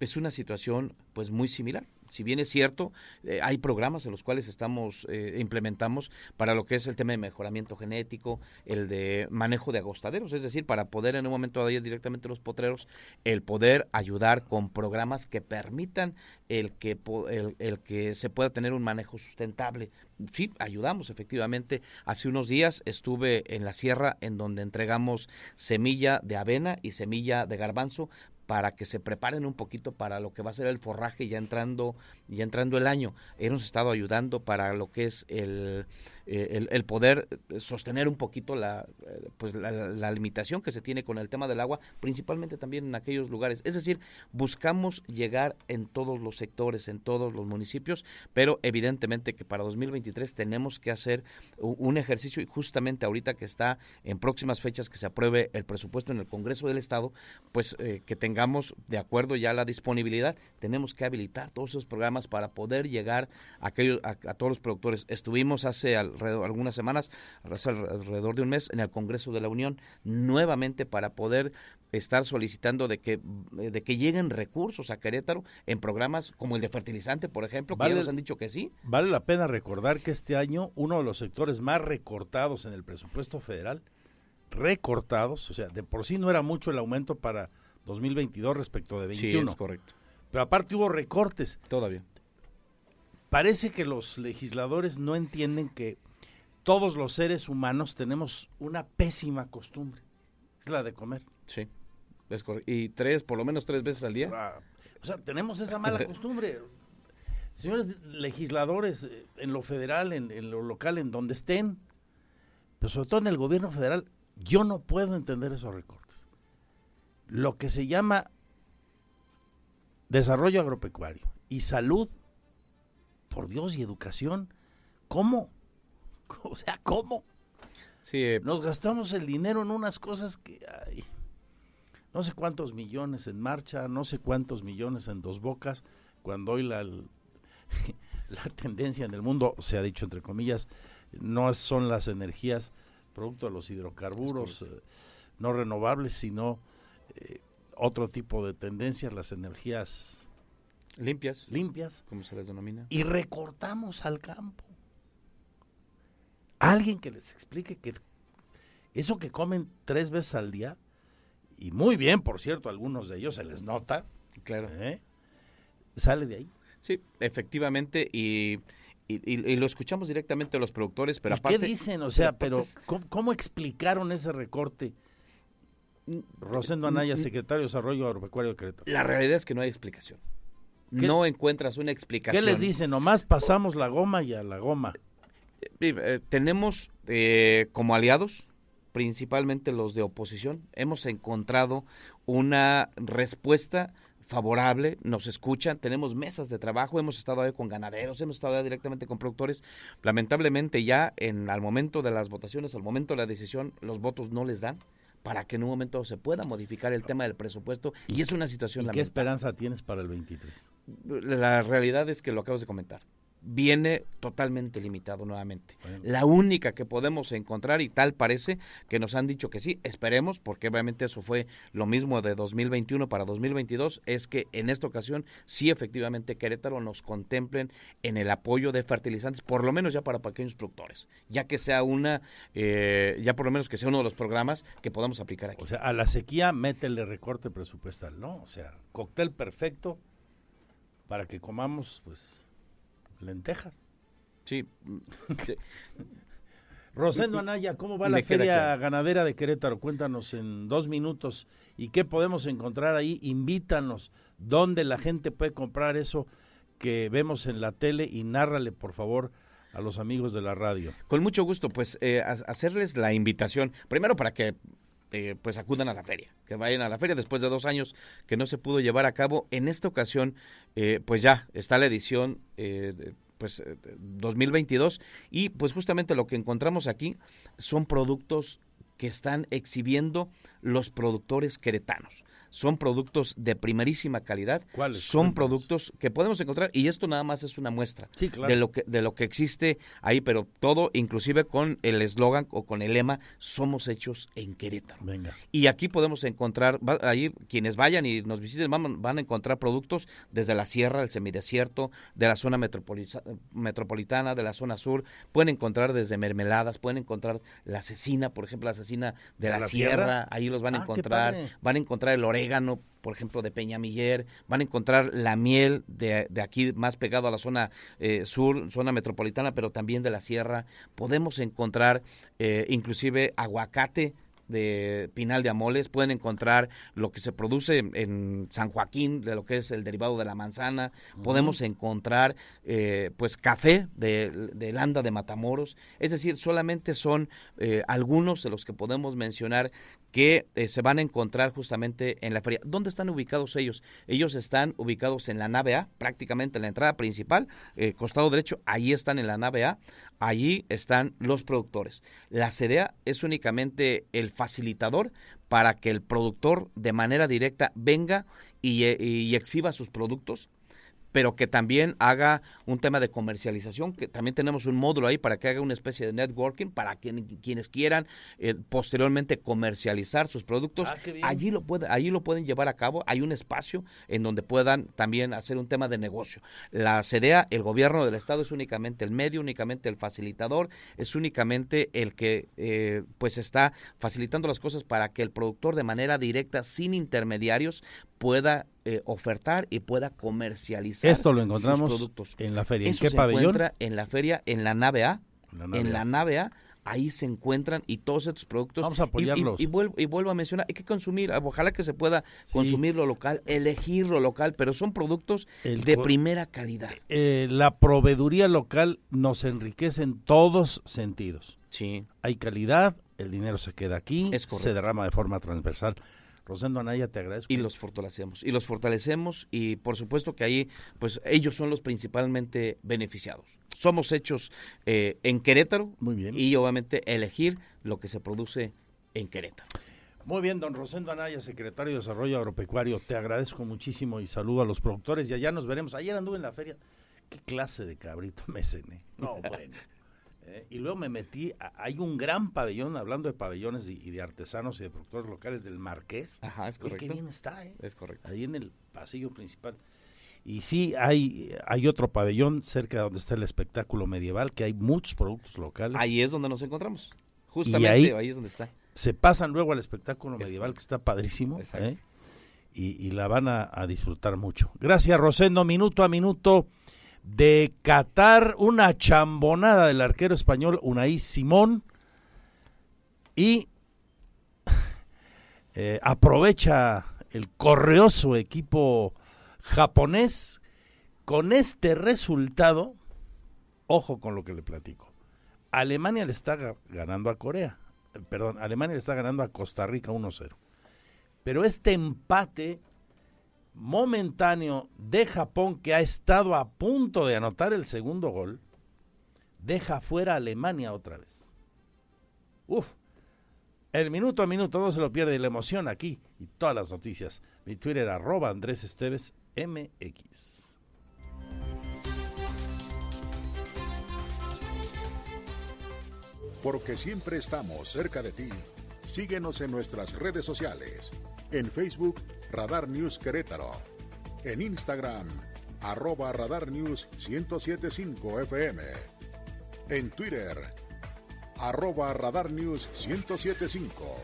Es una situación pues muy similar si bien es cierto, eh, hay programas en los cuales estamos eh, implementamos para lo que es el tema de mejoramiento genético, el de manejo de agostaderos, es decir, para poder en un momento de directamente los potreros, el poder ayudar con programas que permitan el que el, el que se pueda tener un manejo sustentable. Sí, ayudamos efectivamente. Hace unos días estuve en la sierra en donde entregamos semilla de avena y semilla de garbanzo para que se preparen un poquito para lo que va a ser el forraje ya entrando ya entrando el año. Hemos estado ayudando para lo que es el, eh, el, poder sostener un poquito la, eh, pues la, limitación que se tiene con el tema del agua, principalmente también en aquellos lugares. Es decir, buscamos llegar en todos los sectores, en todos los municipios, pero evidentemente que para 2023 tenemos que hacer un ejercicio y justamente ahorita que está en próximas fechas que se apruebe el presupuesto en el Congreso del Estado, pues eh, que tengamos de acuerdo ya la disponibilidad, tenemos que habilitar todos esos programas para poder llegar a, aquellos, a, todos los productores. Estuvimos hace alrededor, algunas semanas, alrededor de un mes, en el Congreso de la Unión, nuevamente para poder estar solicitando de que, de que lleguen recursos a Querétaro en programas como el de fertilizante, por ejemplo, que ya nos han dicho que sí. Vale la pena recordar que este año uno de los sectores más recortados en el presupuesto federal, recortados, o sea, de por sí no era mucho el aumento para 2022 respecto de 21. Sí, es correcto. Pero aparte hubo recortes. Todavía. Parece que los legisladores no entienden que todos los seres humanos tenemos una pésima costumbre. Es la de comer. Sí. Es y tres, por lo menos tres veces al día. Ah, o sea, tenemos esa mala costumbre. Señores legisladores, eh, en lo federal, en, en lo local, en donde estén, pero sobre todo en el gobierno federal, yo no puedo entender esos recortes. Lo que se llama desarrollo agropecuario y salud, por Dios, y educación, ¿cómo? O sea, ¿cómo? Sí, eh, Nos gastamos el dinero en unas cosas que hay. No sé cuántos millones en marcha, no sé cuántos millones en dos bocas, cuando hoy la, la tendencia en el mundo, se ha dicho entre comillas, no son las energías producto de los hidrocarburos eh, no renovables, sino eh, otro tipo de tendencias, las energías limpias, limpias, como se les denomina, y recortamos al campo. Alguien que les explique que eso que comen tres veces al día, y muy bien, por cierto, algunos de ellos se les nota, claro, ¿eh? sale de ahí. Sí, efectivamente, y, y, lo escuchamos directamente a los productores, pero aparte... ¿Qué dicen? O sea, pero, ¿cómo, explicaron ese recorte? Rosendo Anaya, secretario de Desarrollo Agropecuario de Querétaro. La realidad es que no hay explicación. No encuentras una explicación. ¿Qué les dicen? Nomás pasamos la goma y a la goma. Eh, tenemos eh, como aliados, principalmente los de oposición, hemos encontrado una respuesta favorable, nos escuchan, tenemos mesas de trabajo, hemos estado ahí con ganaderos, hemos estado ahí directamente con productores. Lamentablemente ya en al momento de las votaciones, al momento de la decisión, los votos no les dan para que en un momento se pueda modificar el tema del presupuesto y es una situación ¿Y ¿Qué esperanza tienes para el 23? La realidad es que lo acabas de comentar viene totalmente limitado nuevamente. La única que podemos encontrar, y tal parece que nos han dicho que sí, esperemos, porque obviamente eso fue lo mismo de 2021 para 2022, es que en esta ocasión sí efectivamente Querétaro nos contemplen en el apoyo de fertilizantes, por lo menos ya para pequeños productores, ya que sea una, eh, ya por lo menos que sea uno de los programas que podamos aplicar aquí. O sea, a la sequía métele recorte presupuestal, ¿no? O sea, cóctel perfecto para que comamos, pues lentejas. Sí. Rosendo Anaya, ¿cómo va la feria ganadera de Querétaro? Cuéntanos en dos minutos y qué podemos encontrar ahí. Invítanos, dónde la gente puede comprar eso que vemos en la tele y nárrale, por favor, a los amigos de la radio. Con mucho gusto, pues eh, hacerles la invitación, primero para que eh, pues acudan a la feria, que vayan a la feria después de dos años que no se pudo llevar a cabo. En esta ocasión, eh, pues ya está la edición eh, pues 2022 y pues justamente lo que encontramos aquí son productos que están exhibiendo los productores queretanos son productos de primerísima calidad. ¿Cuáles? Son productos que podemos encontrar y esto nada más es una muestra Sí, claro. de lo que de lo que existe ahí, pero todo inclusive con el eslogan o con el lema somos hechos en Querétaro. Venga. Y aquí podemos encontrar, va- ahí quienes vayan y nos visiten van, van a encontrar productos desde la sierra, del semidesierto, de la zona metropolitana, de la zona sur. Pueden encontrar desde mermeladas, pueden encontrar la cecina, por ejemplo, la cecina de la, la sierra, sierra? ahí los van a Ah, encontrar. Van a encontrar el orégano, por ejemplo, de Peñamiller, van a encontrar la miel de, de aquí más pegado a la zona eh, sur, zona metropolitana, pero también de la sierra. Podemos encontrar eh, inclusive aguacate de Pinal de Amoles, pueden encontrar lo que se produce en, San Joaquín, de lo que es el derivado de la manzana, podemos encontrar eh, pues café de, de Landa de Matamoros, es decir, solamente son eh, algunos de los que podemos mencionar que eh, se van a encontrar justamente en la feria. ¿Dónde están ubicados ellos? Ellos están ubicados en la nave A, prácticamente en la entrada principal, eh, costado derecho, allí están en la nave A, allí están los productores. La CDA es únicamente el facilitador para que el productor de manera directa venga y, eh, y exhiba sus productos pero que también haga un tema de comercialización, que también tenemos un módulo ahí para que haga una especie de networking para que, quienes quieran eh, posteriormente comercializar sus productos, Ah, allí lo puede, allí lo pueden llevar a cabo, hay un espacio en donde puedan también hacer un tema de negocio. La CDA, el gobierno del estado es únicamente el medio, únicamente el facilitador, es únicamente el que eh, pues está facilitando las cosas para que el productor de manera directa, sin intermediarios, pueda eh, ofertar y pueda comercializar Esto lo sus encontramos productos. en la feria. ¿En Eso qué se pabellón? encuentra en la feria, en la nave A. En la nave en A. la nave A, ahí se encuentran y todos estos productos. Vamos a Y- y- apoyarlos. Y, vuelvo, y vuelvo a mencionar, hay que consumir, ojalá que se pueda consumir lo local, elegir lo local, pero son productos El de primera calidad. Eh, la proveeduría local nos enriquece en todos sentidos. Sí. Hay calidad, el dinero se queda aquí, se derrama de forma transversal. Rosendo Anaya, te agradezco. Y los fortalecemos, y los fortalecemos y por supuesto que ahí, pues ellos son los principalmente beneficiados. Somos hechos eh, en Querétaro Muy bien. y obviamente elegir lo que se produce en Querétaro. Muy bien, don Rosendo Anaya, secretario de Desarrollo Agropecuario, te agradezco muchísimo y saludo a los productores y allá nos veremos. Ayer anduve en la feria. ¿Qué clase de cabrito me cené? No, bueno. Eh, y luego me metí, a- hay un gran pabellón, hablando de pabellones y, y de artesanos y de productores locales del Marqués. Ajá, es Oye, correcto. qué bien está, ¿eh? Es correcto. Ahí en el pasillo principal. Y sí, hay, hay otro pabellón cerca de donde está el espectáculo medieval, que hay muchos productos locales. Ahí es donde nos encontramos. Justamente ahí- ahí, es donde está. se pasan luego al espectáculo Es medieval correcto. que está padrísimo Exacto. ¿eh? y, y la van a, a disfrutar mucho. Gracias Rosendo, minuto a minuto de Qatar, una chambonada del arquero español Unai Simón y eh, aprovecha el correoso equipo japonés con este resultado, ojo con lo que le platico. Alemania le está ga- ganando a Corea. Eh, Perdón, Alemania le está ganando a Costa Rica 1-0. Pero este empate momentáneo de Japón, que ha estado a punto de anotar el segundo gol, deja fuera a Alemania otra vez. Uf, el minuto a minuto no se lo pierde la emoción aquí y todas las noticias. Mi Twitter arroba Andrés Esteves MX. Porque siempre estamos cerca de ti. Síguenos en nuestras redes sociales. En Facebook, Radar News Querétaro. En Instagram, arroba Radar News 1075 FM. En Twitter, arroba Radar News 1075.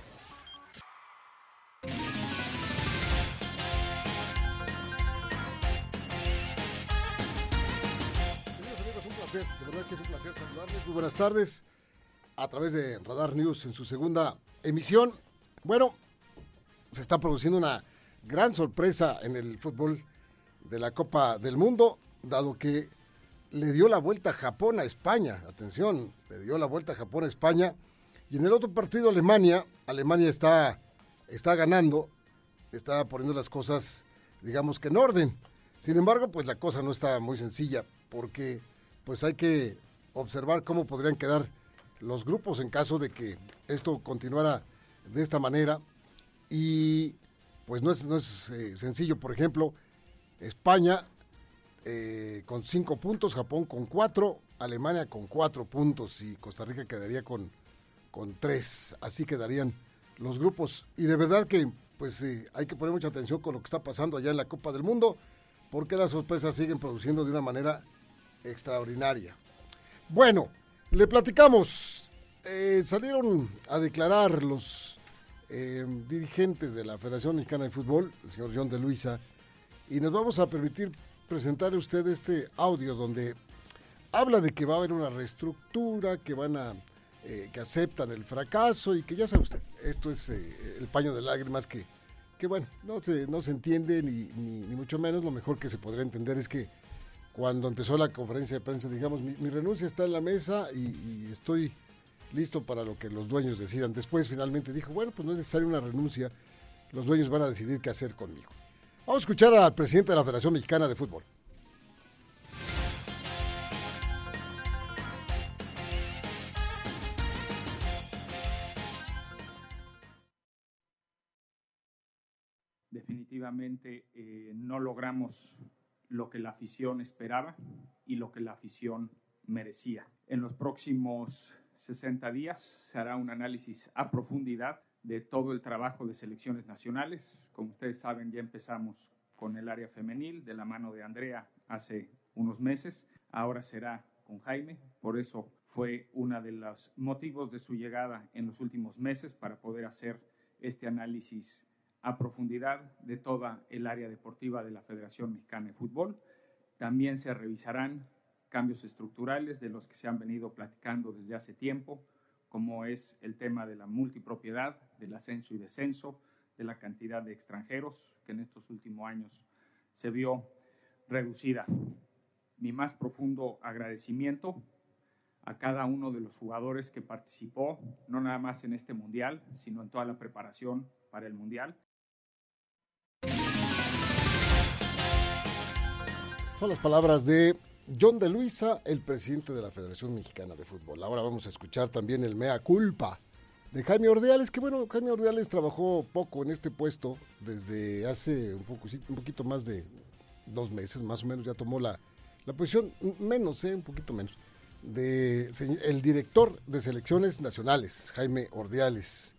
Queridos amigos, un placer, de verdad que es un placer saludarles. Muy buenas tardes a través de Radar News en su segunda emisión. Bueno, se está produciendo una gran sorpresa en el fútbol de la Copa del Mundo, dado que le dio la vuelta a Japón a España. Atención, le dio la vuelta a Japón a España. Y en el otro partido, Alemania, Alemania está, está ganando, está poniendo las cosas, digamos que en orden. Sin embargo, pues la cosa no está muy sencilla, porque pues hay que observar cómo podrían quedar los grupos en caso de que esto continuara de esta manera. Y pues no es, no es eh, sencillo. Por ejemplo, España eh, con cinco puntos, Japón con cuatro, Alemania con cuatro puntos y Costa Rica quedaría con, con tres. Así quedarían los grupos. Y de verdad que pues hay que poner mucha atención con lo que está pasando allá en la Copa del Mundo, porque las sorpresas siguen produciendo de una manera extraordinaria. Bueno, le platicamos. Eh, salieron a declarar los eh, dirigentes de la Federación Mexicana de Fútbol, el señor John de Luisa, y nos vamos a permitir presentarle a usted este audio donde habla de que va a haber una reestructura, que van a eh, que aceptan el fracaso y que ya sabe usted, esto es eh, el paño de lágrimas que, que bueno, no se, no se entiende ni, ni, mucho menos, lo mejor que se podría entender es que cuando empezó la conferencia de prensa, digamos, mi, renuncia está en la mesa y, estoy listo para lo que los dueños decidan. Después finalmente dijo, bueno, pues no es necesaria una renuncia, los dueños van a decidir qué hacer conmigo. Vamos a escuchar al presidente de la Federación Mexicana de Fútbol. definitivamente eh, no logramos lo que la afición esperaba y lo que la afición merecía. En los próximos 60 días se hará un análisis a profundidad de todo el trabajo de selecciones nacionales. Como ustedes saben, ya empezamos con el área femenil de la mano de Andrea hace unos meses. Ahora será con Jaime. Por eso fue uno de los motivos de su llegada en los últimos meses para poder hacer este análisis a profundidad de toda el área deportiva de la Federación Mexicana de Fútbol. También se revisarán cambios estructurales de los que se han venido platicando desde hace tiempo, como es el tema de la multipropiedad, del ascenso y descenso, de la cantidad de extranjeros que en estos últimos años se vio reducida. Mi más profundo agradecimiento a cada uno de los jugadores que participó, no nada más en este mundial, sino en toda la preparación para el mundial. Son las palabras de John de Luisa, el presidente de la Federación Mexicana de Fútbol. Ahora vamos a escuchar también el mea culpa de Jaime Ordeales, que bueno, Jaime Ordeales trabajó poco en este puesto desde hace un, poco, un poquito más de dos meses, más o menos, ya tomó la, la posición, menos, eh, un poquito menos, de el director de selecciones nacionales, Jaime Ordeales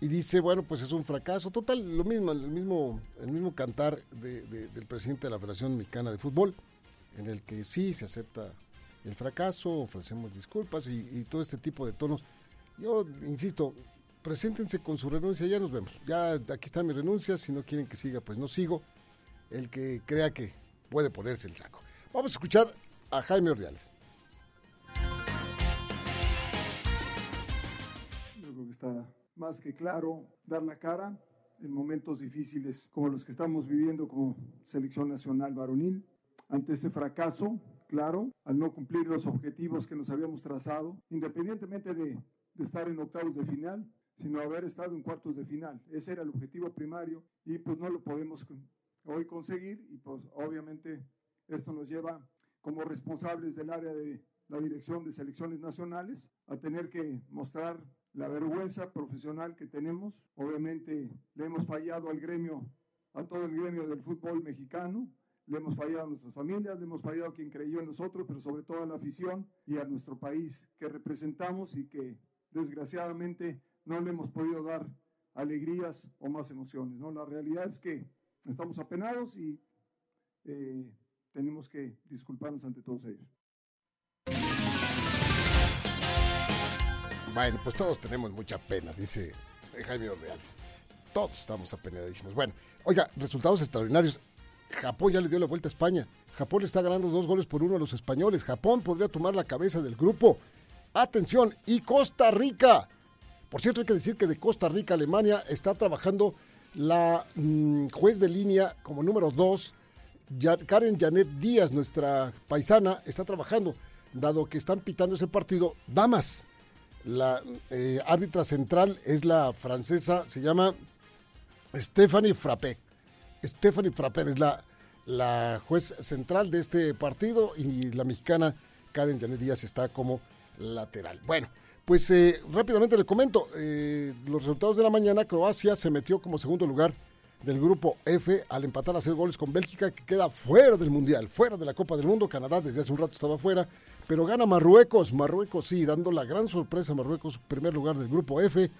y dice, bueno, pues es un fracaso. Total, lo mismo, el mismo, el mismo cantar de, de, del presidente de la Federación Mexicana de Fútbol, en el que sí se acepta el fracaso, ofrecemos disculpas y, todo este tipo de tonos. Yo insisto, preséntense con su renuncia, ya nos vemos. Ya aquí está mi renuncia, si no quieren que siga, pues no sigo. El que crea que puede ponerse el saco. Vamos a escuchar a Jaime Ordiales. Yo creo que está más que claro dar la cara en momentos difíciles como los que estamos viviendo como selección nacional varonil. Ante este fracaso, claro, al no cumplir los objetivos que nos habíamos trazado, independientemente de, de estar en octavos de final, sino haber estado en cuartos de final. Ese era el objetivo primario y pues no lo podemos hoy conseguir y pues obviamente esto nos lleva como responsables del área de la dirección de selecciones nacionales a tener que mostrar la vergüenza profesional que tenemos. Obviamente le hemos fallado al gremio, a todo el gremio del fútbol mexicano, le hemos fallado a nuestras familias, le hemos fallado a quien creyó en nosotros, pero sobre todo a la afición y a nuestro país que representamos y que desgraciadamente no le hemos podido dar alegrías o más emociones. ¿no? La realidad es que estamos apenados y eh, tenemos que disculparnos ante todos ellos. Bueno, pues todos tenemos mucha pena, dice Jaime Ordeales. Todos estamos apenadísimos. Bueno, oiga, resultados extraordinarios. Japón ya le dio la vuelta a España. Japón le está ganando dos goles por uno a los españoles. Japón podría tomar la cabeza del grupo. Atención, y Costa Rica. Por cierto, hay que decir que de Costa Rica, Alemania, está trabajando la mmm, juez de línea como número dos. Karen Janet Díaz, nuestra paisana, está trabajando, dado que están pitando ese partido. Damas, la eh, árbitra central es la francesa, se llama Stephanie Frappé. Stephanie Frappé es la, la juez central de este partido y la mexicana Karen Janet Díaz está como lateral. Bueno, pues eh, rápidamente le comento, eh, los resultados de la mañana, Croacia se metió como segundo lugar del grupo F al empatar a cero goles con Bélgica, que queda fuera del Mundial, fuera de la Copa del Mundo. Canadá desde hace un rato estaba fuera, pero gana Marruecos. Marruecos sí, dando la gran sorpresa a Marruecos, primer lugar del grupo F,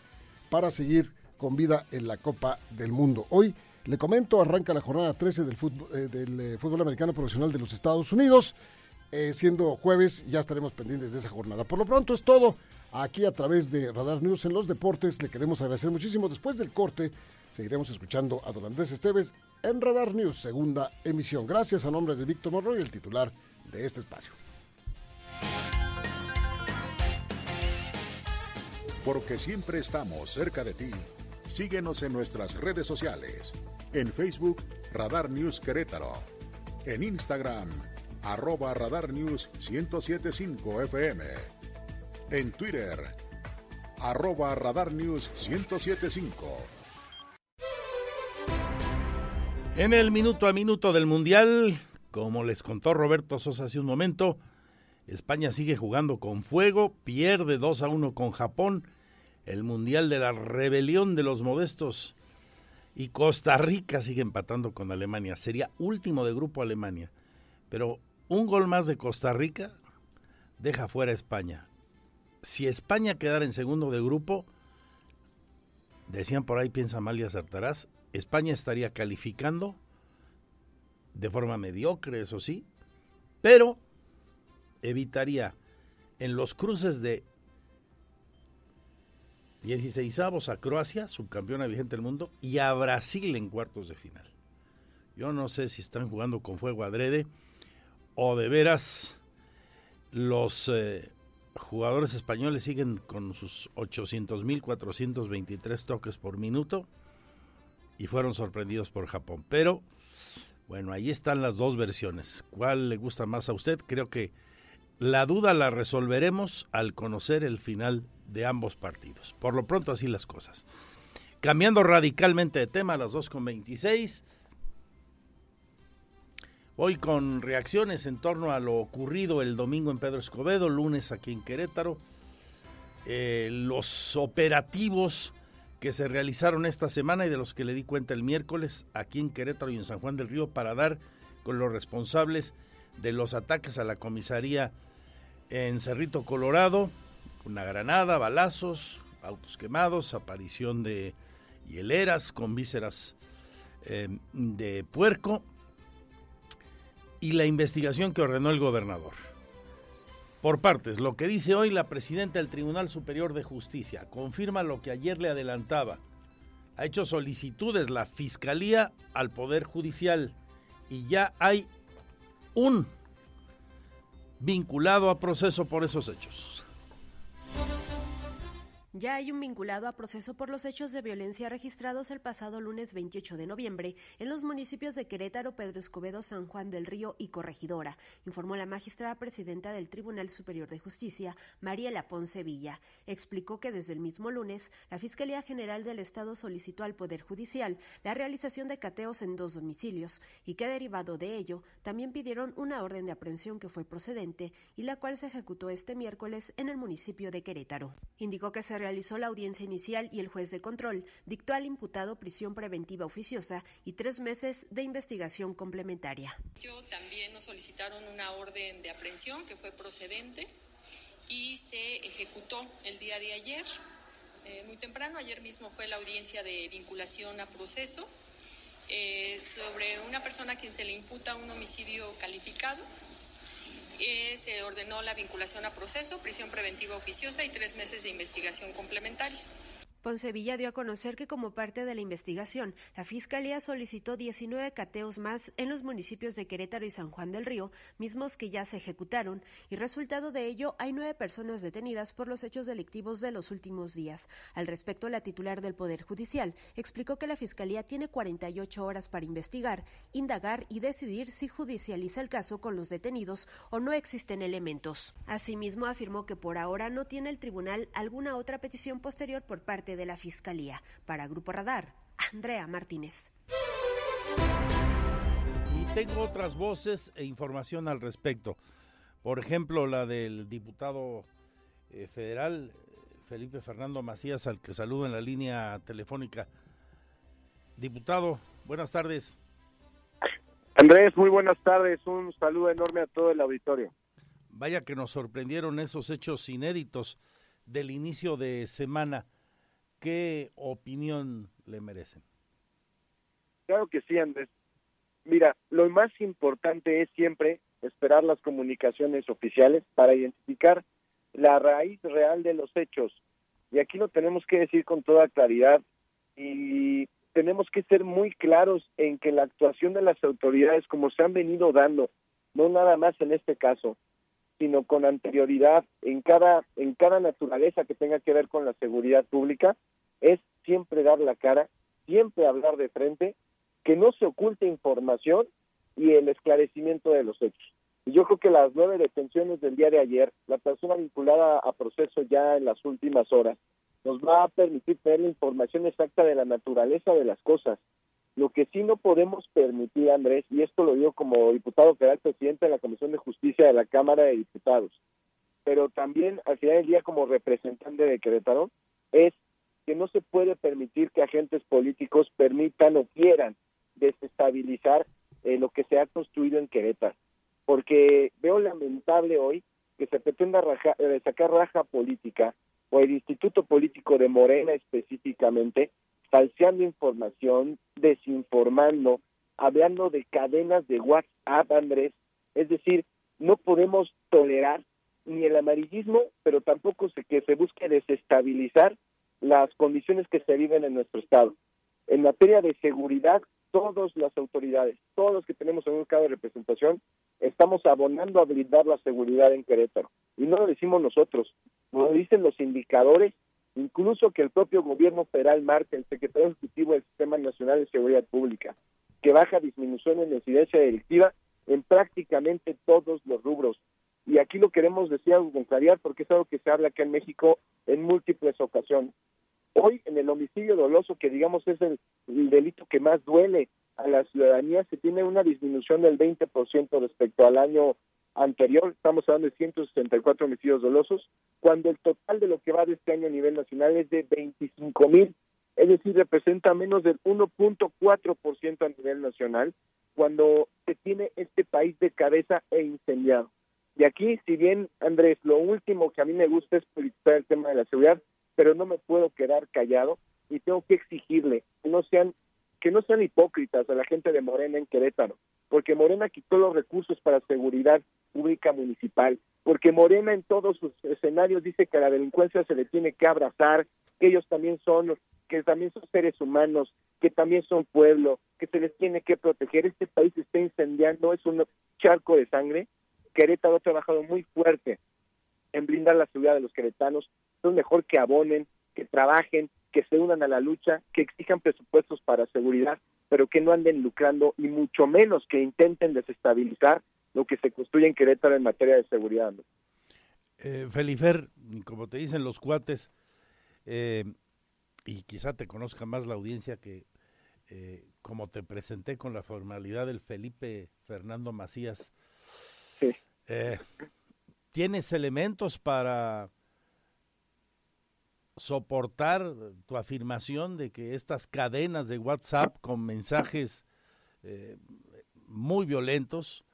para seguir con vida en la Copa del Mundo. Hoy le comento, arranca la jornada 13 del fútbol, eh, eh, fútbol americano profesional de los Estados Unidos. Eh, siendo jueves, ya estaremos pendientes de esa jornada. Por lo pronto es todo aquí a través de Radar News en los deportes. Le queremos agradecer muchísimo. Después del corte, seguiremos escuchando a Don Andrés Esteves en Radar News, segunda emisión. Gracias a nombre de Víctor Monroy, el titular de este espacio. Porque siempre estamos cerca de ti. Síguenos en nuestras redes sociales. En Facebook, Radar News Querétaro. En Instagram, arroba Radar News 1075 FM. En Twitter, arroba Radar News 1075. En el minuto a minuto del Mundial, como les contó Roberto Sosa hace un momento, España sigue jugando con fuego, pierde 2 a 1 con Japón, el Mundial de la rebelión de los modestos, y Costa Rica sigue empatando con Alemania. Sería último de grupo Alemania, pero un gol más de Costa Rica deja fuera a España. Si España quedara en segundo de grupo, decían por ahí, piensa mal y acertarás, España estaría calificando de forma mediocre, eso sí, pero evitaría en los cruces de 16 a Croacia, subcampeona vigente del mundo, y a Brasil en cuartos de final. Yo no sé si están jugando con fuego adrede o de veras los eh, jugadores españoles siguen con sus 800.423 toques por minuto y fueron sorprendidos por Japón. Pero bueno, ahí están las dos versiones. ¿Cuál le gusta más a usted? Creo que la duda la resolveremos al conocer el final de ambos partidos. Por lo pronto así las cosas. Cambiando radicalmente de tema a las 2.26. Hoy con reacciones en torno a lo ocurrido el domingo en Pedro Escobedo, lunes aquí en Querétaro, eh, los operativos que se realizaron esta semana y de los que le di cuenta el miércoles aquí en Querétaro y en San Juan del Río para dar con los responsables de los ataques a la comisaría en Cerrito Colorado, una granada, balazos, autos quemados, aparición de hieleras con vísceras eh, de puerco y la investigación que ordenó el gobernador. Por partes, lo que dice hoy la presidenta del Tribunal Superior de Justicia confirma lo que ayer le adelantaba. Ha hecho solicitudes la Fiscalía al Poder Judicial y ya hay un vinculado a proceso por esos hechos. Ya hay un vinculado a proceso por los hechos de violencia registrados el pasado lunes 28 de noviembre en los municipios de Querétaro, Pedro Escobedo, San Juan del Río y Corregidora, informó la magistrada presidenta del Tribunal Superior de Justicia, Mariela Ponce Villa. Explicó que desde el mismo lunes, la Fiscalía General del Estado solicitó al Poder Judicial la realización de cateos en dos domicilios y que derivado de ello, también pidieron una orden de aprehensión que fue procedente y la cual se ejecutó este miércoles en el municipio de Querétaro. Indicó que se realizó la audiencia inicial y el juez de control dictó al imputado prisión preventiva oficiosa y tres meses de investigación complementaria. Yo también nos solicitaron una orden de aprehensión que fue procedente y se ejecutó el día de ayer, eh, muy temprano. Ayer mismo fue la audiencia de vinculación a proceso eh, sobre una persona a quien se le imputa un homicidio calificado eh, se ordenó la vinculación a proceso, prisión preventiva oficiosa y tres meses de investigación complementaria. Poncevilla dio a conocer que como parte de la investigación, la Fiscalía solicitó 19 cateos más en los municipios de Querétaro y San Juan del Río, mismos que ya se ejecutaron, y resultado de ello hay nueve personas detenidas por los hechos delictivos de los últimos días. Al respecto, la titular del Poder Judicial explicó que la Fiscalía tiene 48 horas para investigar, indagar y decidir si judicializa el caso con los detenidos o no existen elementos. Asimismo, afirmó que por ahora no tiene el tribunal alguna otra petición posterior por parte de la Fiscalía. Para Grupo Radar, Andrea Martínez. Y tengo otras voces e información al respecto. Por ejemplo, la del diputado eh, federal Felipe Fernando Macías, al que saludo en la línea telefónica. Diputado, Buenas tardes. Andrés, muy buenas tardes. Un saludo enorme a todo el auditorio. Vaya que nos sorprendieron esos hechos inéditos del inicio de semana. ¿Qué opinión le merecen? Claro que sí, Andrés. Mira, lo más importante es siempre esperar las comunicaciones oficiales para identificar la raíz real de los hechos. Y aquí lo tenemos que decir con toda claridad y tenemos que ser muy claros en que la actuación de las autoridades, como se han venido dando, no nada más en este caso, sino con anterioridad en cada en cada naturaleza que tenga que ver con la seguridad pública, es siempre dar la cara, siempre hablar de frente, que no se oculte información y el esclarecimiento de los hechos. Y yo creo que las nueve detenciones del día de ayer, la persona vinculada a proceso ya en las últimas horas, nos va a permitir tener la información exacta de la naturaleza de las cosas. Lo que sí no podemos permitir, Andrés, y esto lo digo como diputado federal presidente de la Comisión de Justicia de la Cámara de Diputados, pero también al final del día como representante de Querétaro, es que no se puede permitir que agentes políticos permitan o quieran desestabilizar eh, lo que se ha construido en Querétaro. Porque veo lamentable hoy que se pretenda eh, sacar raja política o el Instituto Político de Morena específicamente, falseando información, desinformando, hablando de cadenas de WhatsApp, Andrés. Es decir, no podemos tolerar ni el amarillismo, pero tampoco se, que se busque desestabilizar las condiciones que se viven en nuestro Estado. En materia de seguridad, todas las autoridades, todos los que tenemos en un cargo de representación, estamos abonando a blindar la seguridad en Querétaro. Y no lo decimos nosotros, lo dicen los indicadores, incluso que el propio gobierno federal marca, el secretario ejecutivo del Sistema Nacional de Seguridad Pública, que baja disminución en la incidencia delictiva en prácticamente todos los rubros. Y aquí lo queremos decir algo con claridad porque es algo que se habla acá en México en múltiples ocasiones. Hoy en el homicidio doloso, que digamos es el, delito que más duele a la ciudadanía, se tiene una disminución del 20% respecto al año anterior, estamos hablando de 164 homicidios dolosos, cuando el total de lo que va de este año a nivel nacional es de 25 mil, es decir, representa menos del 1.4% a nivel nacional, cuando se tiene este país de cabeza e incendiado. Y aquí, si bien, Andrés, lo último que a mí me gusta es politizar el tema de la seguridad, pero no me puedo quedar callado y tengo que exigirle que no sean que no sean hipócritas a la gente de Morena en Querétaro, porque Morena quitó los recursos para seguridad pública municipal, porque Morena en todos sus escenarios dice que a la delincuencia se le tiene que abrazar, que ellos también son que también son seres humanos, que también son pueblo, que se les tiene que proteger. Este país está incendiando, es un charco de sangre. Querétaro ha trabajado muy fuerte en blindar la seguridad de los queretanos, es mejor que abonen, que trabajen, que se unan a la lucha, que exijan presupuestos para seguridad, pero que no anden lucrando y mucho menos que intenten desestabilizar lo que se construye en Querétaro en materia de seguridad. Eh, Felifer, como te dicen los cuates, eh, y quizá te conozca más la audiencia que eh, como te presenté con la formalidad del Felipe Fernando Macías, sí. Eh, ¿tienes elementos para soportar tu afirmación de que estas cadenas de WhatsApp con mensajes eh, muy violentos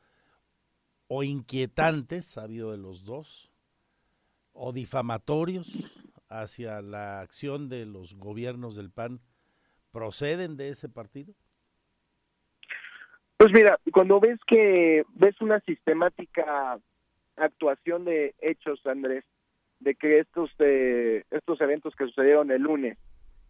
o inquietantes, ha habido de los dos, o difamatorios hacia la acción de los gobiernos del PAN, proceden de ese partido? Pues mira, cuando ves que ves una sistemática actuación de hechos, Andrés, de que estos eh, estos eventos que sucedieron el lunes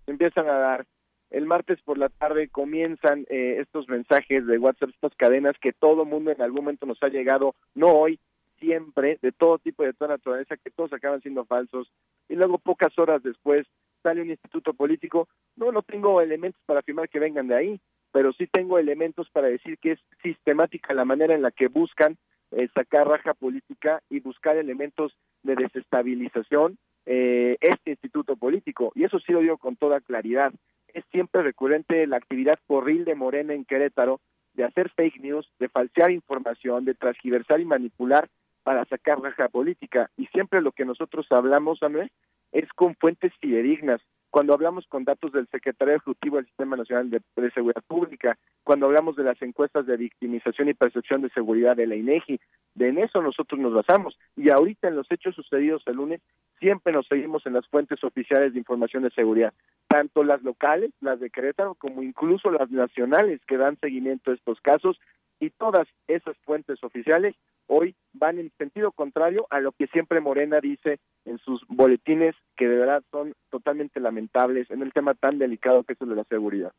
empiezan a dar el martes por la tarde comienzan eh, estos mensajes de WhatsApp, estas cadenas que todo mundo en algún momento nos ha llegado, no hoy, siempre, de todo tipo de toda naturaleza, que todos acaban siendo falsos. Y luego, pocas horas después, sale un instituto político. No, no tengo elementos para afirmar que vengan de ahí, pero sí tengo elementos para decir que es sistemática la manera en la que buscan eh, sacar raja política y buscar elementos de desestabilización eh, este instituto político. Y eso sí lo digo con toda claridad. Es siempre recurrente la actividad porril de Morena en Querétaro de hacer fake news, de falsear información, de transgiversar y manipular para sacar raja política. Y siempre lo que nosotros hablamos, Andrés, es con fuentes fidedignas, cuando hablamos con datos del Secretario Ejecutivo del Sistema Nacional de, Seguridad Pública, cuando hablamos de las encuestas de victimización y percepción de seguridad de la INEGI, de en eso nosotros nos basamos. Y ahorita en los hechos sucedidos el lunes, siempre nos seguimos en las fuentes oficiales de información de seguridad, tanto las locales, las de Querétaro, como incluso las nacionales que dan seguimiento a estos casos, y todas esas fuentes oficiales hoy van en sentido contrario a lo que siempre Morena dice en sus boletines, que de verdad son totalmente lamentables en el tema tan delicado que es el de la seguridad.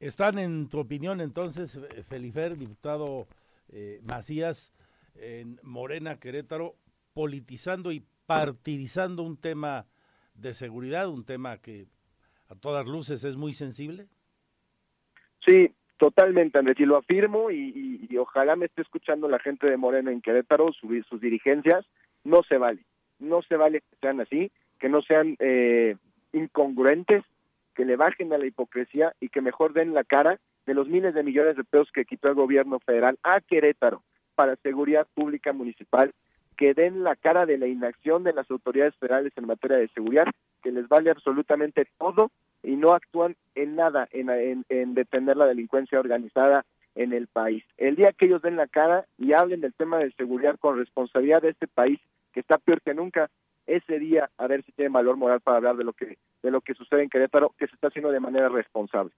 Están, en tu opinión, entonces, Felifer, diputado eh, Macías, en Morena, Querétaro, politizando y partidizando un tema de seguridad, un tema que a todas luces es muy sensible? Sí, Totalmente, Andrés, y lo afirmo y, ojalá me esté escuchando la gente de Morena en Querétaro, sus dirigencias, no se vale, no se vale que sean así, que no sean eh, incongruentes, que le bajen a la hipocresía y que mejor den la cara de los miles de millones de pesos que quitó el gobierno federal a Querétaro para seguridad pública municipal, que den la cara de la inacción de las autoridades federales en materia de seguridad, que les vale absolutamente todo y no actúan en nada en, en, detener la delincuencia organizada en el país. El día que ellos den la cara y hablen del tema de seguridad con responsabilidad de este país que está peor que nunca, ese día a ver si tienen valor moral para hablar de lo que de lo que sucede en Querétaro, que se está haciendo de manera responsable.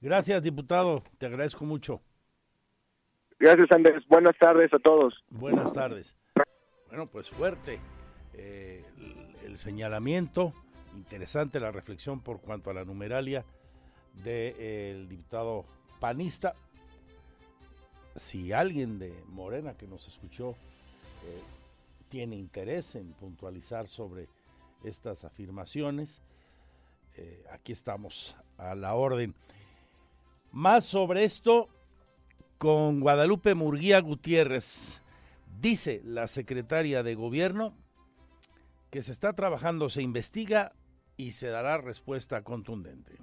Gracias, diputado, te agradezco mucho. Gracias, Andrés. Buenas tardes a todos. Buenas tardes. Bueno, pues fuerte eh, el señalamiento interesante la reflexión por cuanto a la numeralia del diputado panista. Si alguien de Morena que nos escuchó eh, tiene interés en puntualizar sobre estas afirmaciones, eh, aquí estamos a la orden. Más sobre esto con Guadalupe Murguía Gutiérrez. Dice la secretaria de gobierno que se está trabajando, se investiga y se dará respuesta contundente.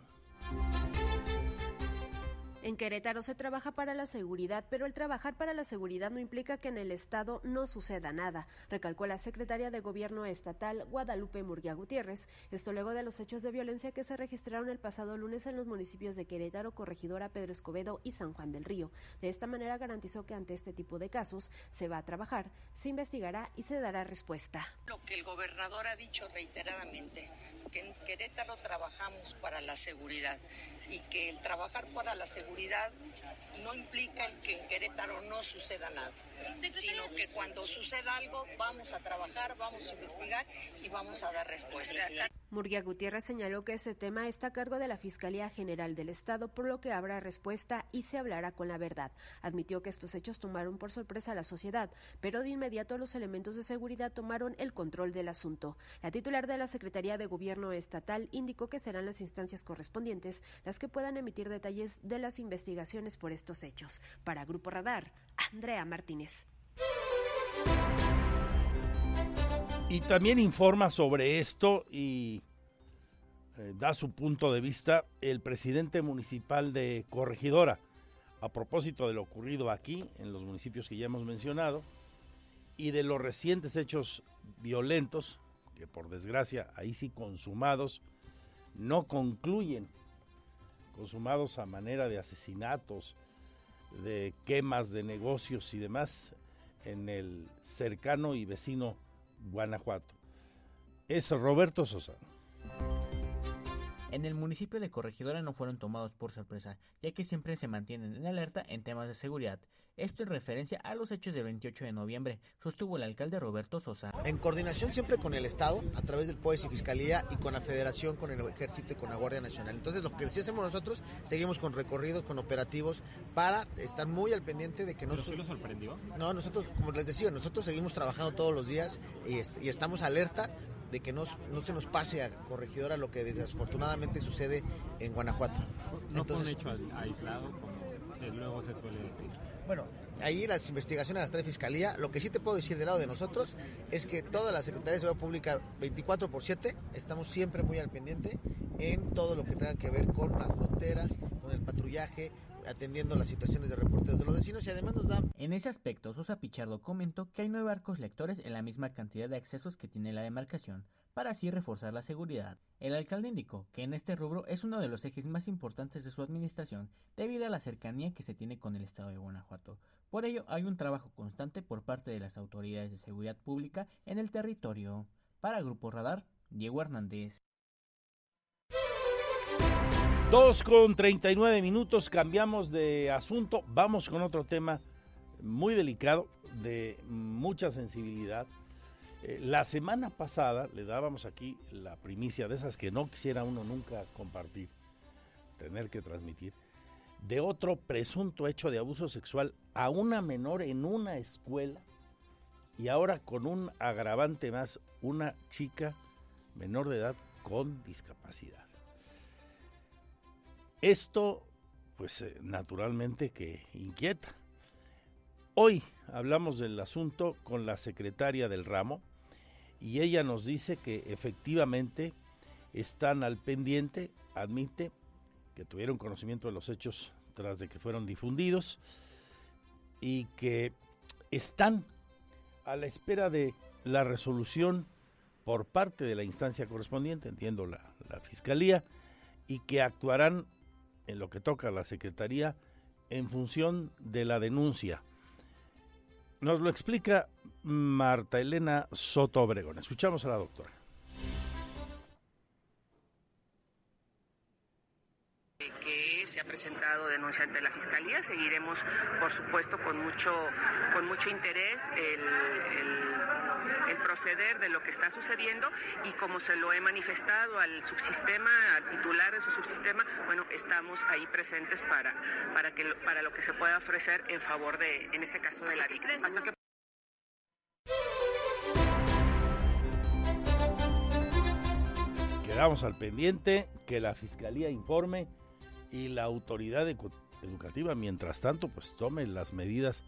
En Querétaro se trabaja para la seguridad, pero el trabajar para la seguridad no implica que en el Estado no suceda nada, recalcó la secretaria de Gobierno estatal Guadalupe Murguía Gutiérrez. Esto luego de los hechos de violencia que se registraron el pasado lunes en los municipios de Querétaro, Corregidora, Pedro Escobedo y San Juan del Río. De esta manera garantizó que ante este tipo de casos se va a trabajar, se investigará y se dará respuesta. Lo que el gobernador ha dicho reiteradamente que en Querétaro trabajamos para la seguridad y que el trabajar para la seguridad no implica que en Querétaro no suceda nada, sino que cuando suceda algo vamos a trabajar, vamos a investigar y vamos a dar respuesta. Murguía Gutiérrez señaló que ese tema está a cargo de la Fiscalía General del Estado, por lo que habrá respuesta y se hablará con la verdad. Admitió que estos hechos tomaron por sorpresa a la sociedad, pero de inmediato los elementos de seguridad tomaron el control del asunto. La titular de la Secretaría de Gobierno Estatal indicó que serán las instancias correspondientes las que puedan emitir detalles de las investigaciones por estos hechos. Para Grupo Radar, Andrea Martínez. Y también informa sobre esto y eh, da su punto de vista el presidente municipal de Corregidora. A propósito de lo ocurrido aquí en los municipios que ya hemos mencionado y de los recientes hechos violentos que por desgracia ahí sí consumados no concluyen. Consumados a manera de asesinatos, de quemas de negocios y demás en el cercano y vecino Guanajuato. Es Roberto Sosa. En el municipio de Corregidora no fueron tomados por sorpresa, ya que siempre se mantienen en alerta en temas de seguridad. Esto en referencia a los hechos del 28 de noviembre, sostuvo el alcalde Roberto Sosa. En coordinación siempre con el Estado, a través del POES y Fiscalía, y con la Federación, con el Ejército y con la Guardia Nacional. Entonces, lo que sí hacemos nosotros, seguimos con recorridos, con operativos, para estar muy al pendiente de que no... ¿Pero sí lo sorprendió? No, nosotros, como les decía, nosotros seguimos trabajando todos los días y, y estamos alerta de que no, no, se nos pase a corregidora lo que desafortunadamente sucede en Guanajuato. No Entonces, fue un hecho aislado, como luego se suele decir. Bueno, ahí las investigaciones las trae Fiscalía. Lo que sí te puedo decir del lado de nosotros es que toda la Secretaría de Seguridad Pública, 24 por 7, estamos siempre muy al pendiente en todo lo que tenga que ver con las fronteras, con el patrullaje, atendiendo las situaciones de reporteros de los vecinos y además nos da... En ese aspecto, Sosa Pichardo comentó que hay nueve arcos lectores en la misma cantidad de accesos que tiene la demarcación, para así reforzar la seguridad. El alcalde indicó que en este rubro es uno de los ejes más importantes de su administración debido a la cercanía que se tiene con el estado de Guanajuato. Por ello, hay un trabajo constante por parte de las autoridades de seguridad pública en el territorio. Para Grupo Radar, Diego Hernández. 2 con 39 minutos, cambiamos de asunto, vamos con otro tema muy delicado, de mucha sensibilidad. Eh, la semana pasada le dábamos aquí la primicia de esas que no quisiera uno nunca compartir, tener que transmitir, de otro presunto hecho de abuso sexual a una menor en una escuela y ahora con un agravante más, una chica menor de edad con discapacidad. Esto, pues eh, naturalmente que inquieta. Hoy hablamos del asunto con la secretaria del ramo y ella nos dice que efectivamente están al pendiente, admite que tuvieron conocimiento de los hechos tras de que fueron difundidos y que están a la espera de la resolución por parte de la instancia correspondiente, entiendo la, la Fiscalía, y que actuarán en lo que toca a la Secretaría en función de la denuncia. Nos lo explica Marta Elena Soto Obregón. Escuchamos a la doctora. que se ha presentado denuncia ante la fiscalía seguiremos por supuesto con mucho con mucho interés el, el el proceder de lo que está sucediendo y como se lo he manifestado al subsistema, al titular de su subsistema, bueno, estamos ahí presentes para, para, que, para lo que se pueda ofrecer en favor de, en este caso, de la víctima. Quedamos al pendiente que la Fiscalía informe y la autoridad educativa, mientras tanto, pues tome las medidas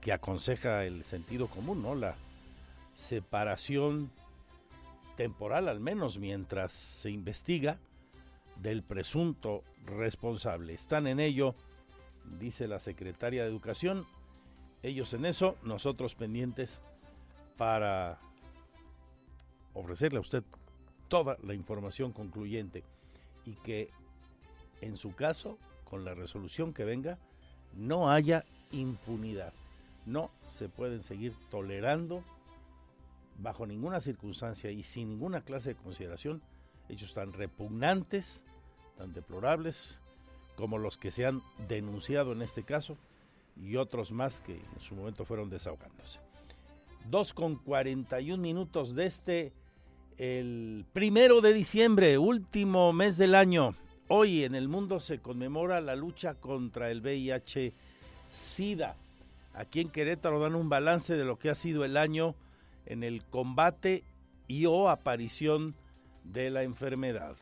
que aconseja el sentido común, ¿no? La, separación temporal, al menos mientras se investiga, del presunto responsable. Están en ello, dice la secretaria de Educación, ellos en eso, nosotros pendientes para ofrecerle a usted toda la información concluyente y que en su caso, con la resolución que venga, no haya impunidad. No se pueden seguir tolerando bajo ninguna circunstancia y sin ninguna clase de consideración hechos tan repugnantes, tan deplorables, como los que se han denunciado en este caso y otros más que en su momento fueron desahogándose. Dos con 41 minutos de este, el primero de diciembre, último mes del año. Hoy en el mundo se conmemora la lucha contra el VIH-Sida. Aquí en Querétaro dan un balance de lo que ha sido el año en el combate y o aparición de la enfermedad.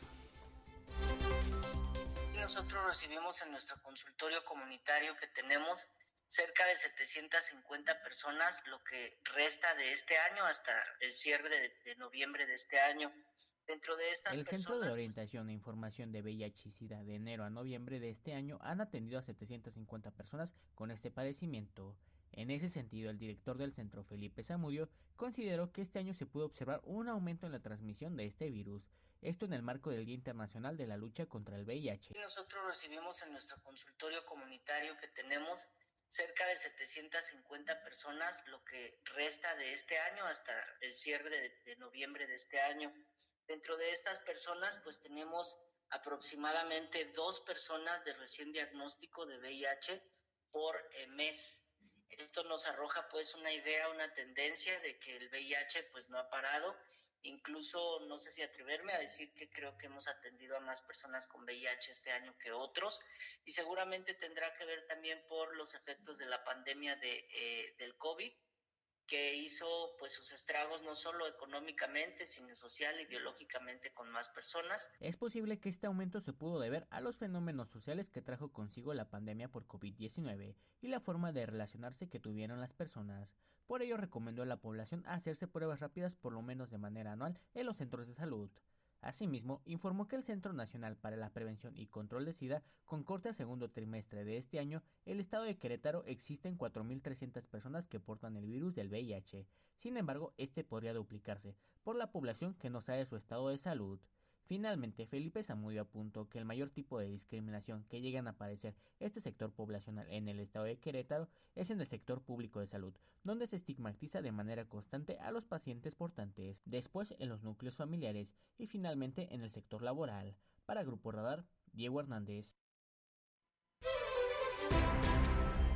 Nosotros recibimos en nuestro consultorio comunitario que tenemos cerca de 750 personas lo que resta de este año hasta el cierre de, noviembre de este año. Dentro de estas el Centro de Orientación e Información de VIH y SIDA de enero a noviembre de este año han atendido a 750 personas con este padecimiento. En ese sentido, el director del centro, Felipe Zamudio, consideró que este año se pudo observar un aumento en la transmisión de este virus, esto en el marco del Día Internacional de la Lucha contra el VIH. Nosotros recibimos en nuestro consultorio comunitario que tenemos cerca de 750 personas, lo que resta de este año hasta el cierre de, noviembre de este año. Dentro de estas personas, pues tenemos aproximadamente dos personas de recién diagnóstico de VIH por eh, mes. Esto nos arroja pues una idea, una tendencia de que el VIH pues no ha parado. Incluso no sé si atreverme a decir que creo que hemos atendido a más personas con VIH este año que otros y seguramente tendrá que ver también por los efectos de la pandemia de, eh, del COVID que hizo pues sus estragos no solo económicamente, sino social y biológicamente con más personas. Es posible que este aumento se pudo deber a los fenómenos sociales que trajo consigo la pandemia por COVID-19 y la forma de relacionarse que tuvieron las personas. Por ello recomendó a la población hacerse pruebas rápidas por lo menos de manera anual en los centros de salud. Asimismo, informó que el Centro Nacional para la Prevención y Control de SIDA, con corte al segundo trimestre de este año, el estado de Querétaro existen 4.300 personas que portan el virus del VIH. Sin embargo, este podría duplicarse por la población que no sabe su estado de salud. Finalmente, Felipe Zamudio apuntó que el mayor tipo de discriminación que llegan a padecer este sector poblacional en el estado de Querétaro es en el sector público de salud, donde se estigmatiza de manera constante a los pacientes portantes, después en los núcleos familiares y finalmente en el sector laboral. Para Grupo Radar, Diego Hernández.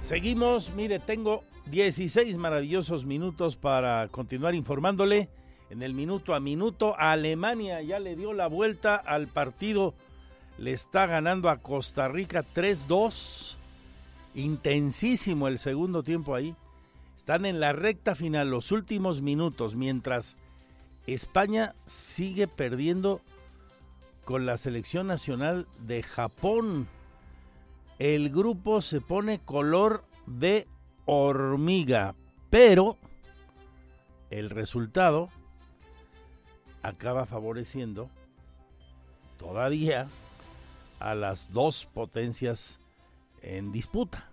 Seguimos, mire, tengo 16 maravillosos minutos para continuar informándole en el minuto a minuto. Alemania ya le dio la vuelta al partido. Le está ganando a Costa Rica 3-2. Intensísimo el segundo tiempo ahí. Están en la recta final, los últimos minutos, mientras España sigue perdiendo con la selección nacional de Japón. El grupo se pone color de hormiga, pero el resultado acaba favoreciendo todavía a las dos potencias en disputa.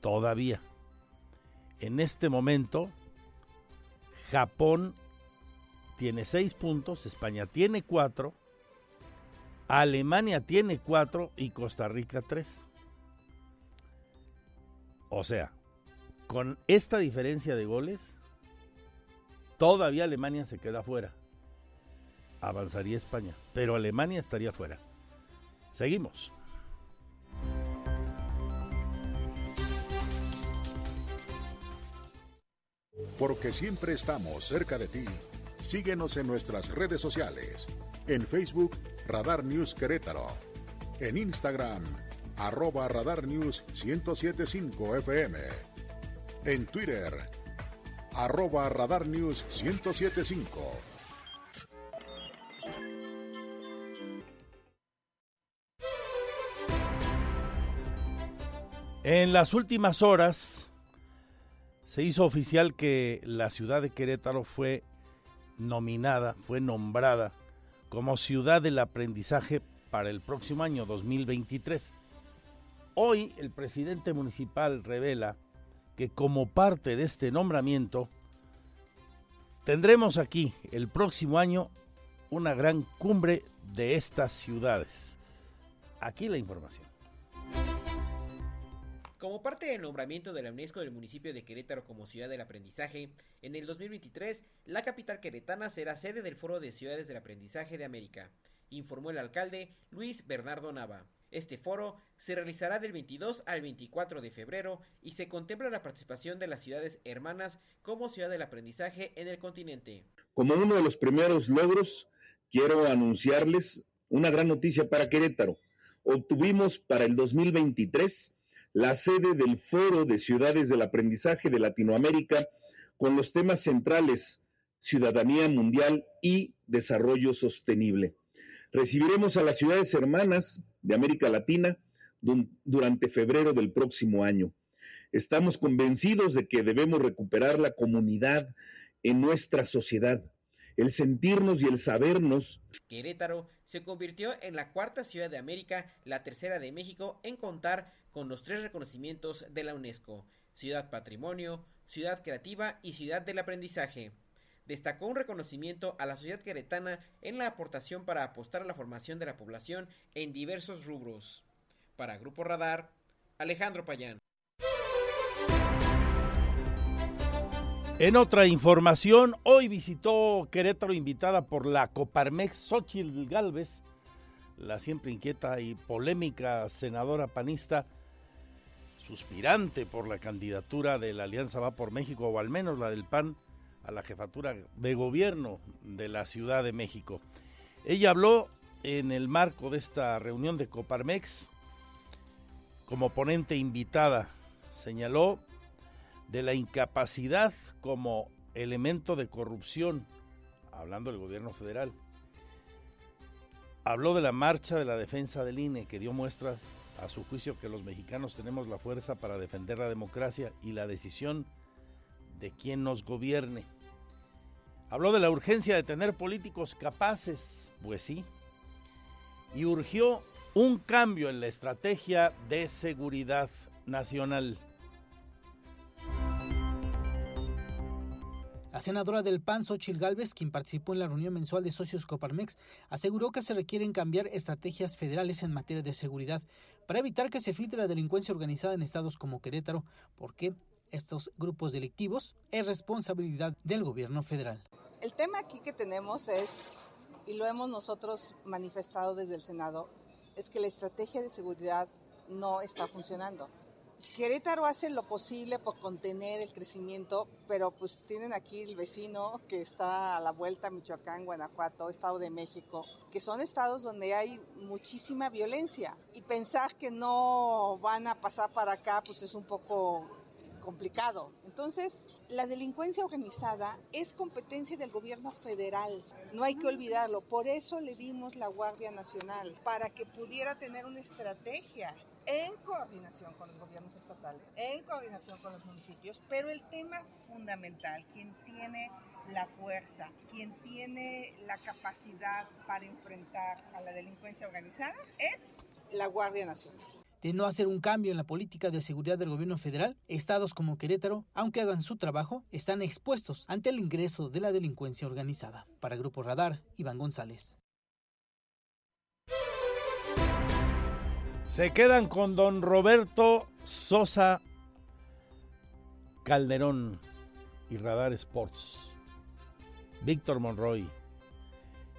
Todavía. En este momento, Japón tiene seis puntos, España tiene cuatro, Alemania tiene cuatro y Costa Rica tres. O sea, con esta diferencia de goles, Todavía Alemania se queda fuera. Avanzaría España, pero Alemania estaría fuera. Seguimos. Porque siempre estamos cerca de ti. Síguenos en nuestras redes sociales. En Facebook, Radar News Querétaro. En Instagram, arroba Radar News 1075 FM. En Twitter, arroba Radar News 1075. En las últimas horas se hizo oficial que la ciudad de Querétaro fue nominada, fue nombrada como ciudad del aprendizaje para el próximo año 2023. Hoy el presidente municipal revela que como parte de este nombramiento tendremos aquí el próximo año una gran cumbre de estas ciudades. Aquí la información. Como parte del nombramiento de la UNESCO del municipio de Querétaro como ciudad del aprendizaje, en el 2023 la capital queretana será sede del Foro de Ciudades del Aprendizaje de América, informó el alcalde Luis Bernardo Nava. Este foro se realizará del 22 al 24 de febrero y se contempla la participación de las ciudades hermanas como ciudad del aprendizaje en el continente. Como uno de los primeros logros, quiero anunciarles una gran noticia para Querétaro. Obtuvimos para el 2023 la sede del Foro de Ciudades del Aprendizaje de Latinoamérica con los temas centrales ciudadanía mundial y desarrollo sostenible. Recibiremos a las ciudades hermanas de América Latina durante febrero del próximo año. Estamos convencidos de que debemos recuperar la comunidad en nuestra sociedad, el sentirnos y el sabernos. Querétaro se convirtió en la cuarta ciudad de América, la tercera de México en contar con los tres reconocimientos de la UNESCO, Ciudad Patrimonio, Ciudad Creativa y Ciudad del Aprendizaje destacó un reconocimiento a la sociedad queretana en la aportación para apostar a la formación de la población en diversos rubros. Para Grupo Radar, Alejandro Payán. En otra información, hoy visitó Querétaro invitada por la Coparmex Xochitl Galvez, la siempre inquieta y polémica senadora panista, suspirante por la candidatura de la Alianza Va por México, o al menos la del PAN, a la jefatura de gobierno de la Ciudad de México. Ella habló en el marco de esta reunión de Coparmex como ponente invitada. Señaló de la incapacidad como elemento de corrupción, hablando del gobierno federal. Habló de la marcha de la defensa del INE, que dio muestra a su juicio que los mexicanos tenemos la fuerza para defender la democracia y la decisión de quien nos gobierne Habló de la urgencia de tener políticos capaces, pues sí, y urgió un cambio en la estrategia de seguridad nacional. La senadora del PAN, Xochil Gálvez, quien participó en la reunión mensual de socios Coparmex, aseguró que se requieren cambiar estrategias federales en materia de seguridad para evitar que se filtre la delincuencia organizada en estados como Querétaro, porque estos grupos delictivos es responsabilidad del gobierno federal. El tema aquí que tenemos es, y lo hemos nosotros manifestado desde el Senado, es que la estrategia de seguridad no está funcionando. Querétaro hace lo posible por contener el crecimiento, pero pues tienen aquí el vecino que está a la vuelta, Michoacán, Guanajuato, Estado de México, que son estados donde hay muchísima violencia. Y pensar que no van a pasar para acá, pues es un poco complicado. Entonces, la delincuencia organizada es competencia del gobierno federal. No hay que olvidarlo. Por eso le dimos la Guardia Nacional, para que pudiera tener una estrategia en coordinación con los gobiernos estatales, en coordinación con los municipios, pero el tema fundamental, quien tiene la fuerza, quien tiene la capacidad para enfrentar a la delincuencia organizada es la Guardia Nacional. De no hacer un cambio en la política de seguridad del gobierno federal, estados como Querétaro, aunque hagan su trabajo, están expuestos ante el ingreso de la delincuencia organizada. Para Grupo Radar, Iván González. Se quedan con don Roberto Sosa Calderón y Radar Sports. Víctor Monroy.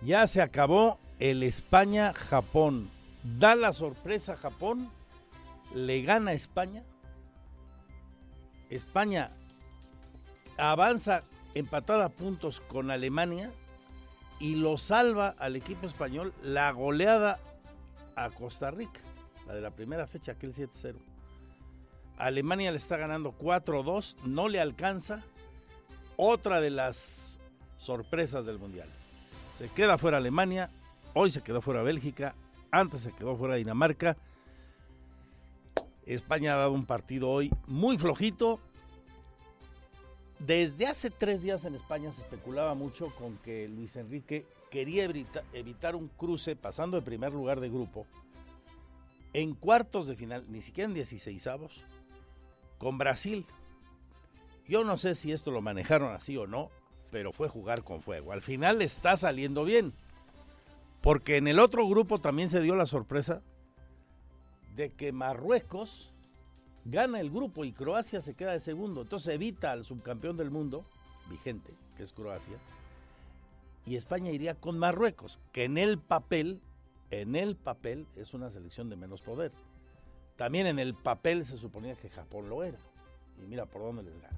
Ya se acabó el España-Japón. Da la sorpresa Japón. Le gana España. España avanza empatada a puntos con Alemania y lo salva al equipo español la goleada a Costa Rica la de la primera fecha, aquel 7-0. Alemania le está ganando 4-2, no le alcanza. Otra de las sorpresas del Mundial. Se queda fuera Alemania, hoy se quedó fuera Bélgica, antes se quedó fuera Dinamarca. España ha dado un partido hoy muy flojito. Desde hace tres días en España se especulaba mucho con que Luis Enrique quería evitar un cruce pasando de primer lugar de grupo en cuartos de final, ni siquiera en 16 avos, con Brasil. Yo no sé si esto lo manejaron así o no, pero fue jugar con fuego. Al final está saliendo bien, porque en el otro grupo también se dio la sorpresa de que Marruecos gana el grupo y Croacia se queda de segundo. Entonces evita al subcampeón del mundo, vigente, que es Croacia, y España iría con Marruecos, que en el papel en el papel es una selección de menos poder. También en el papel se suponía que Japón lo era. Y mira por dónde les gana.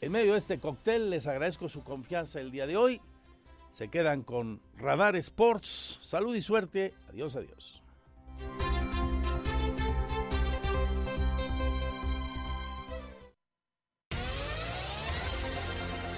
En medio de este cóctel les agradezco su confianza el día de hoy. Se quedan con Radar Sports. Salud y suerte. Adiós, adiós.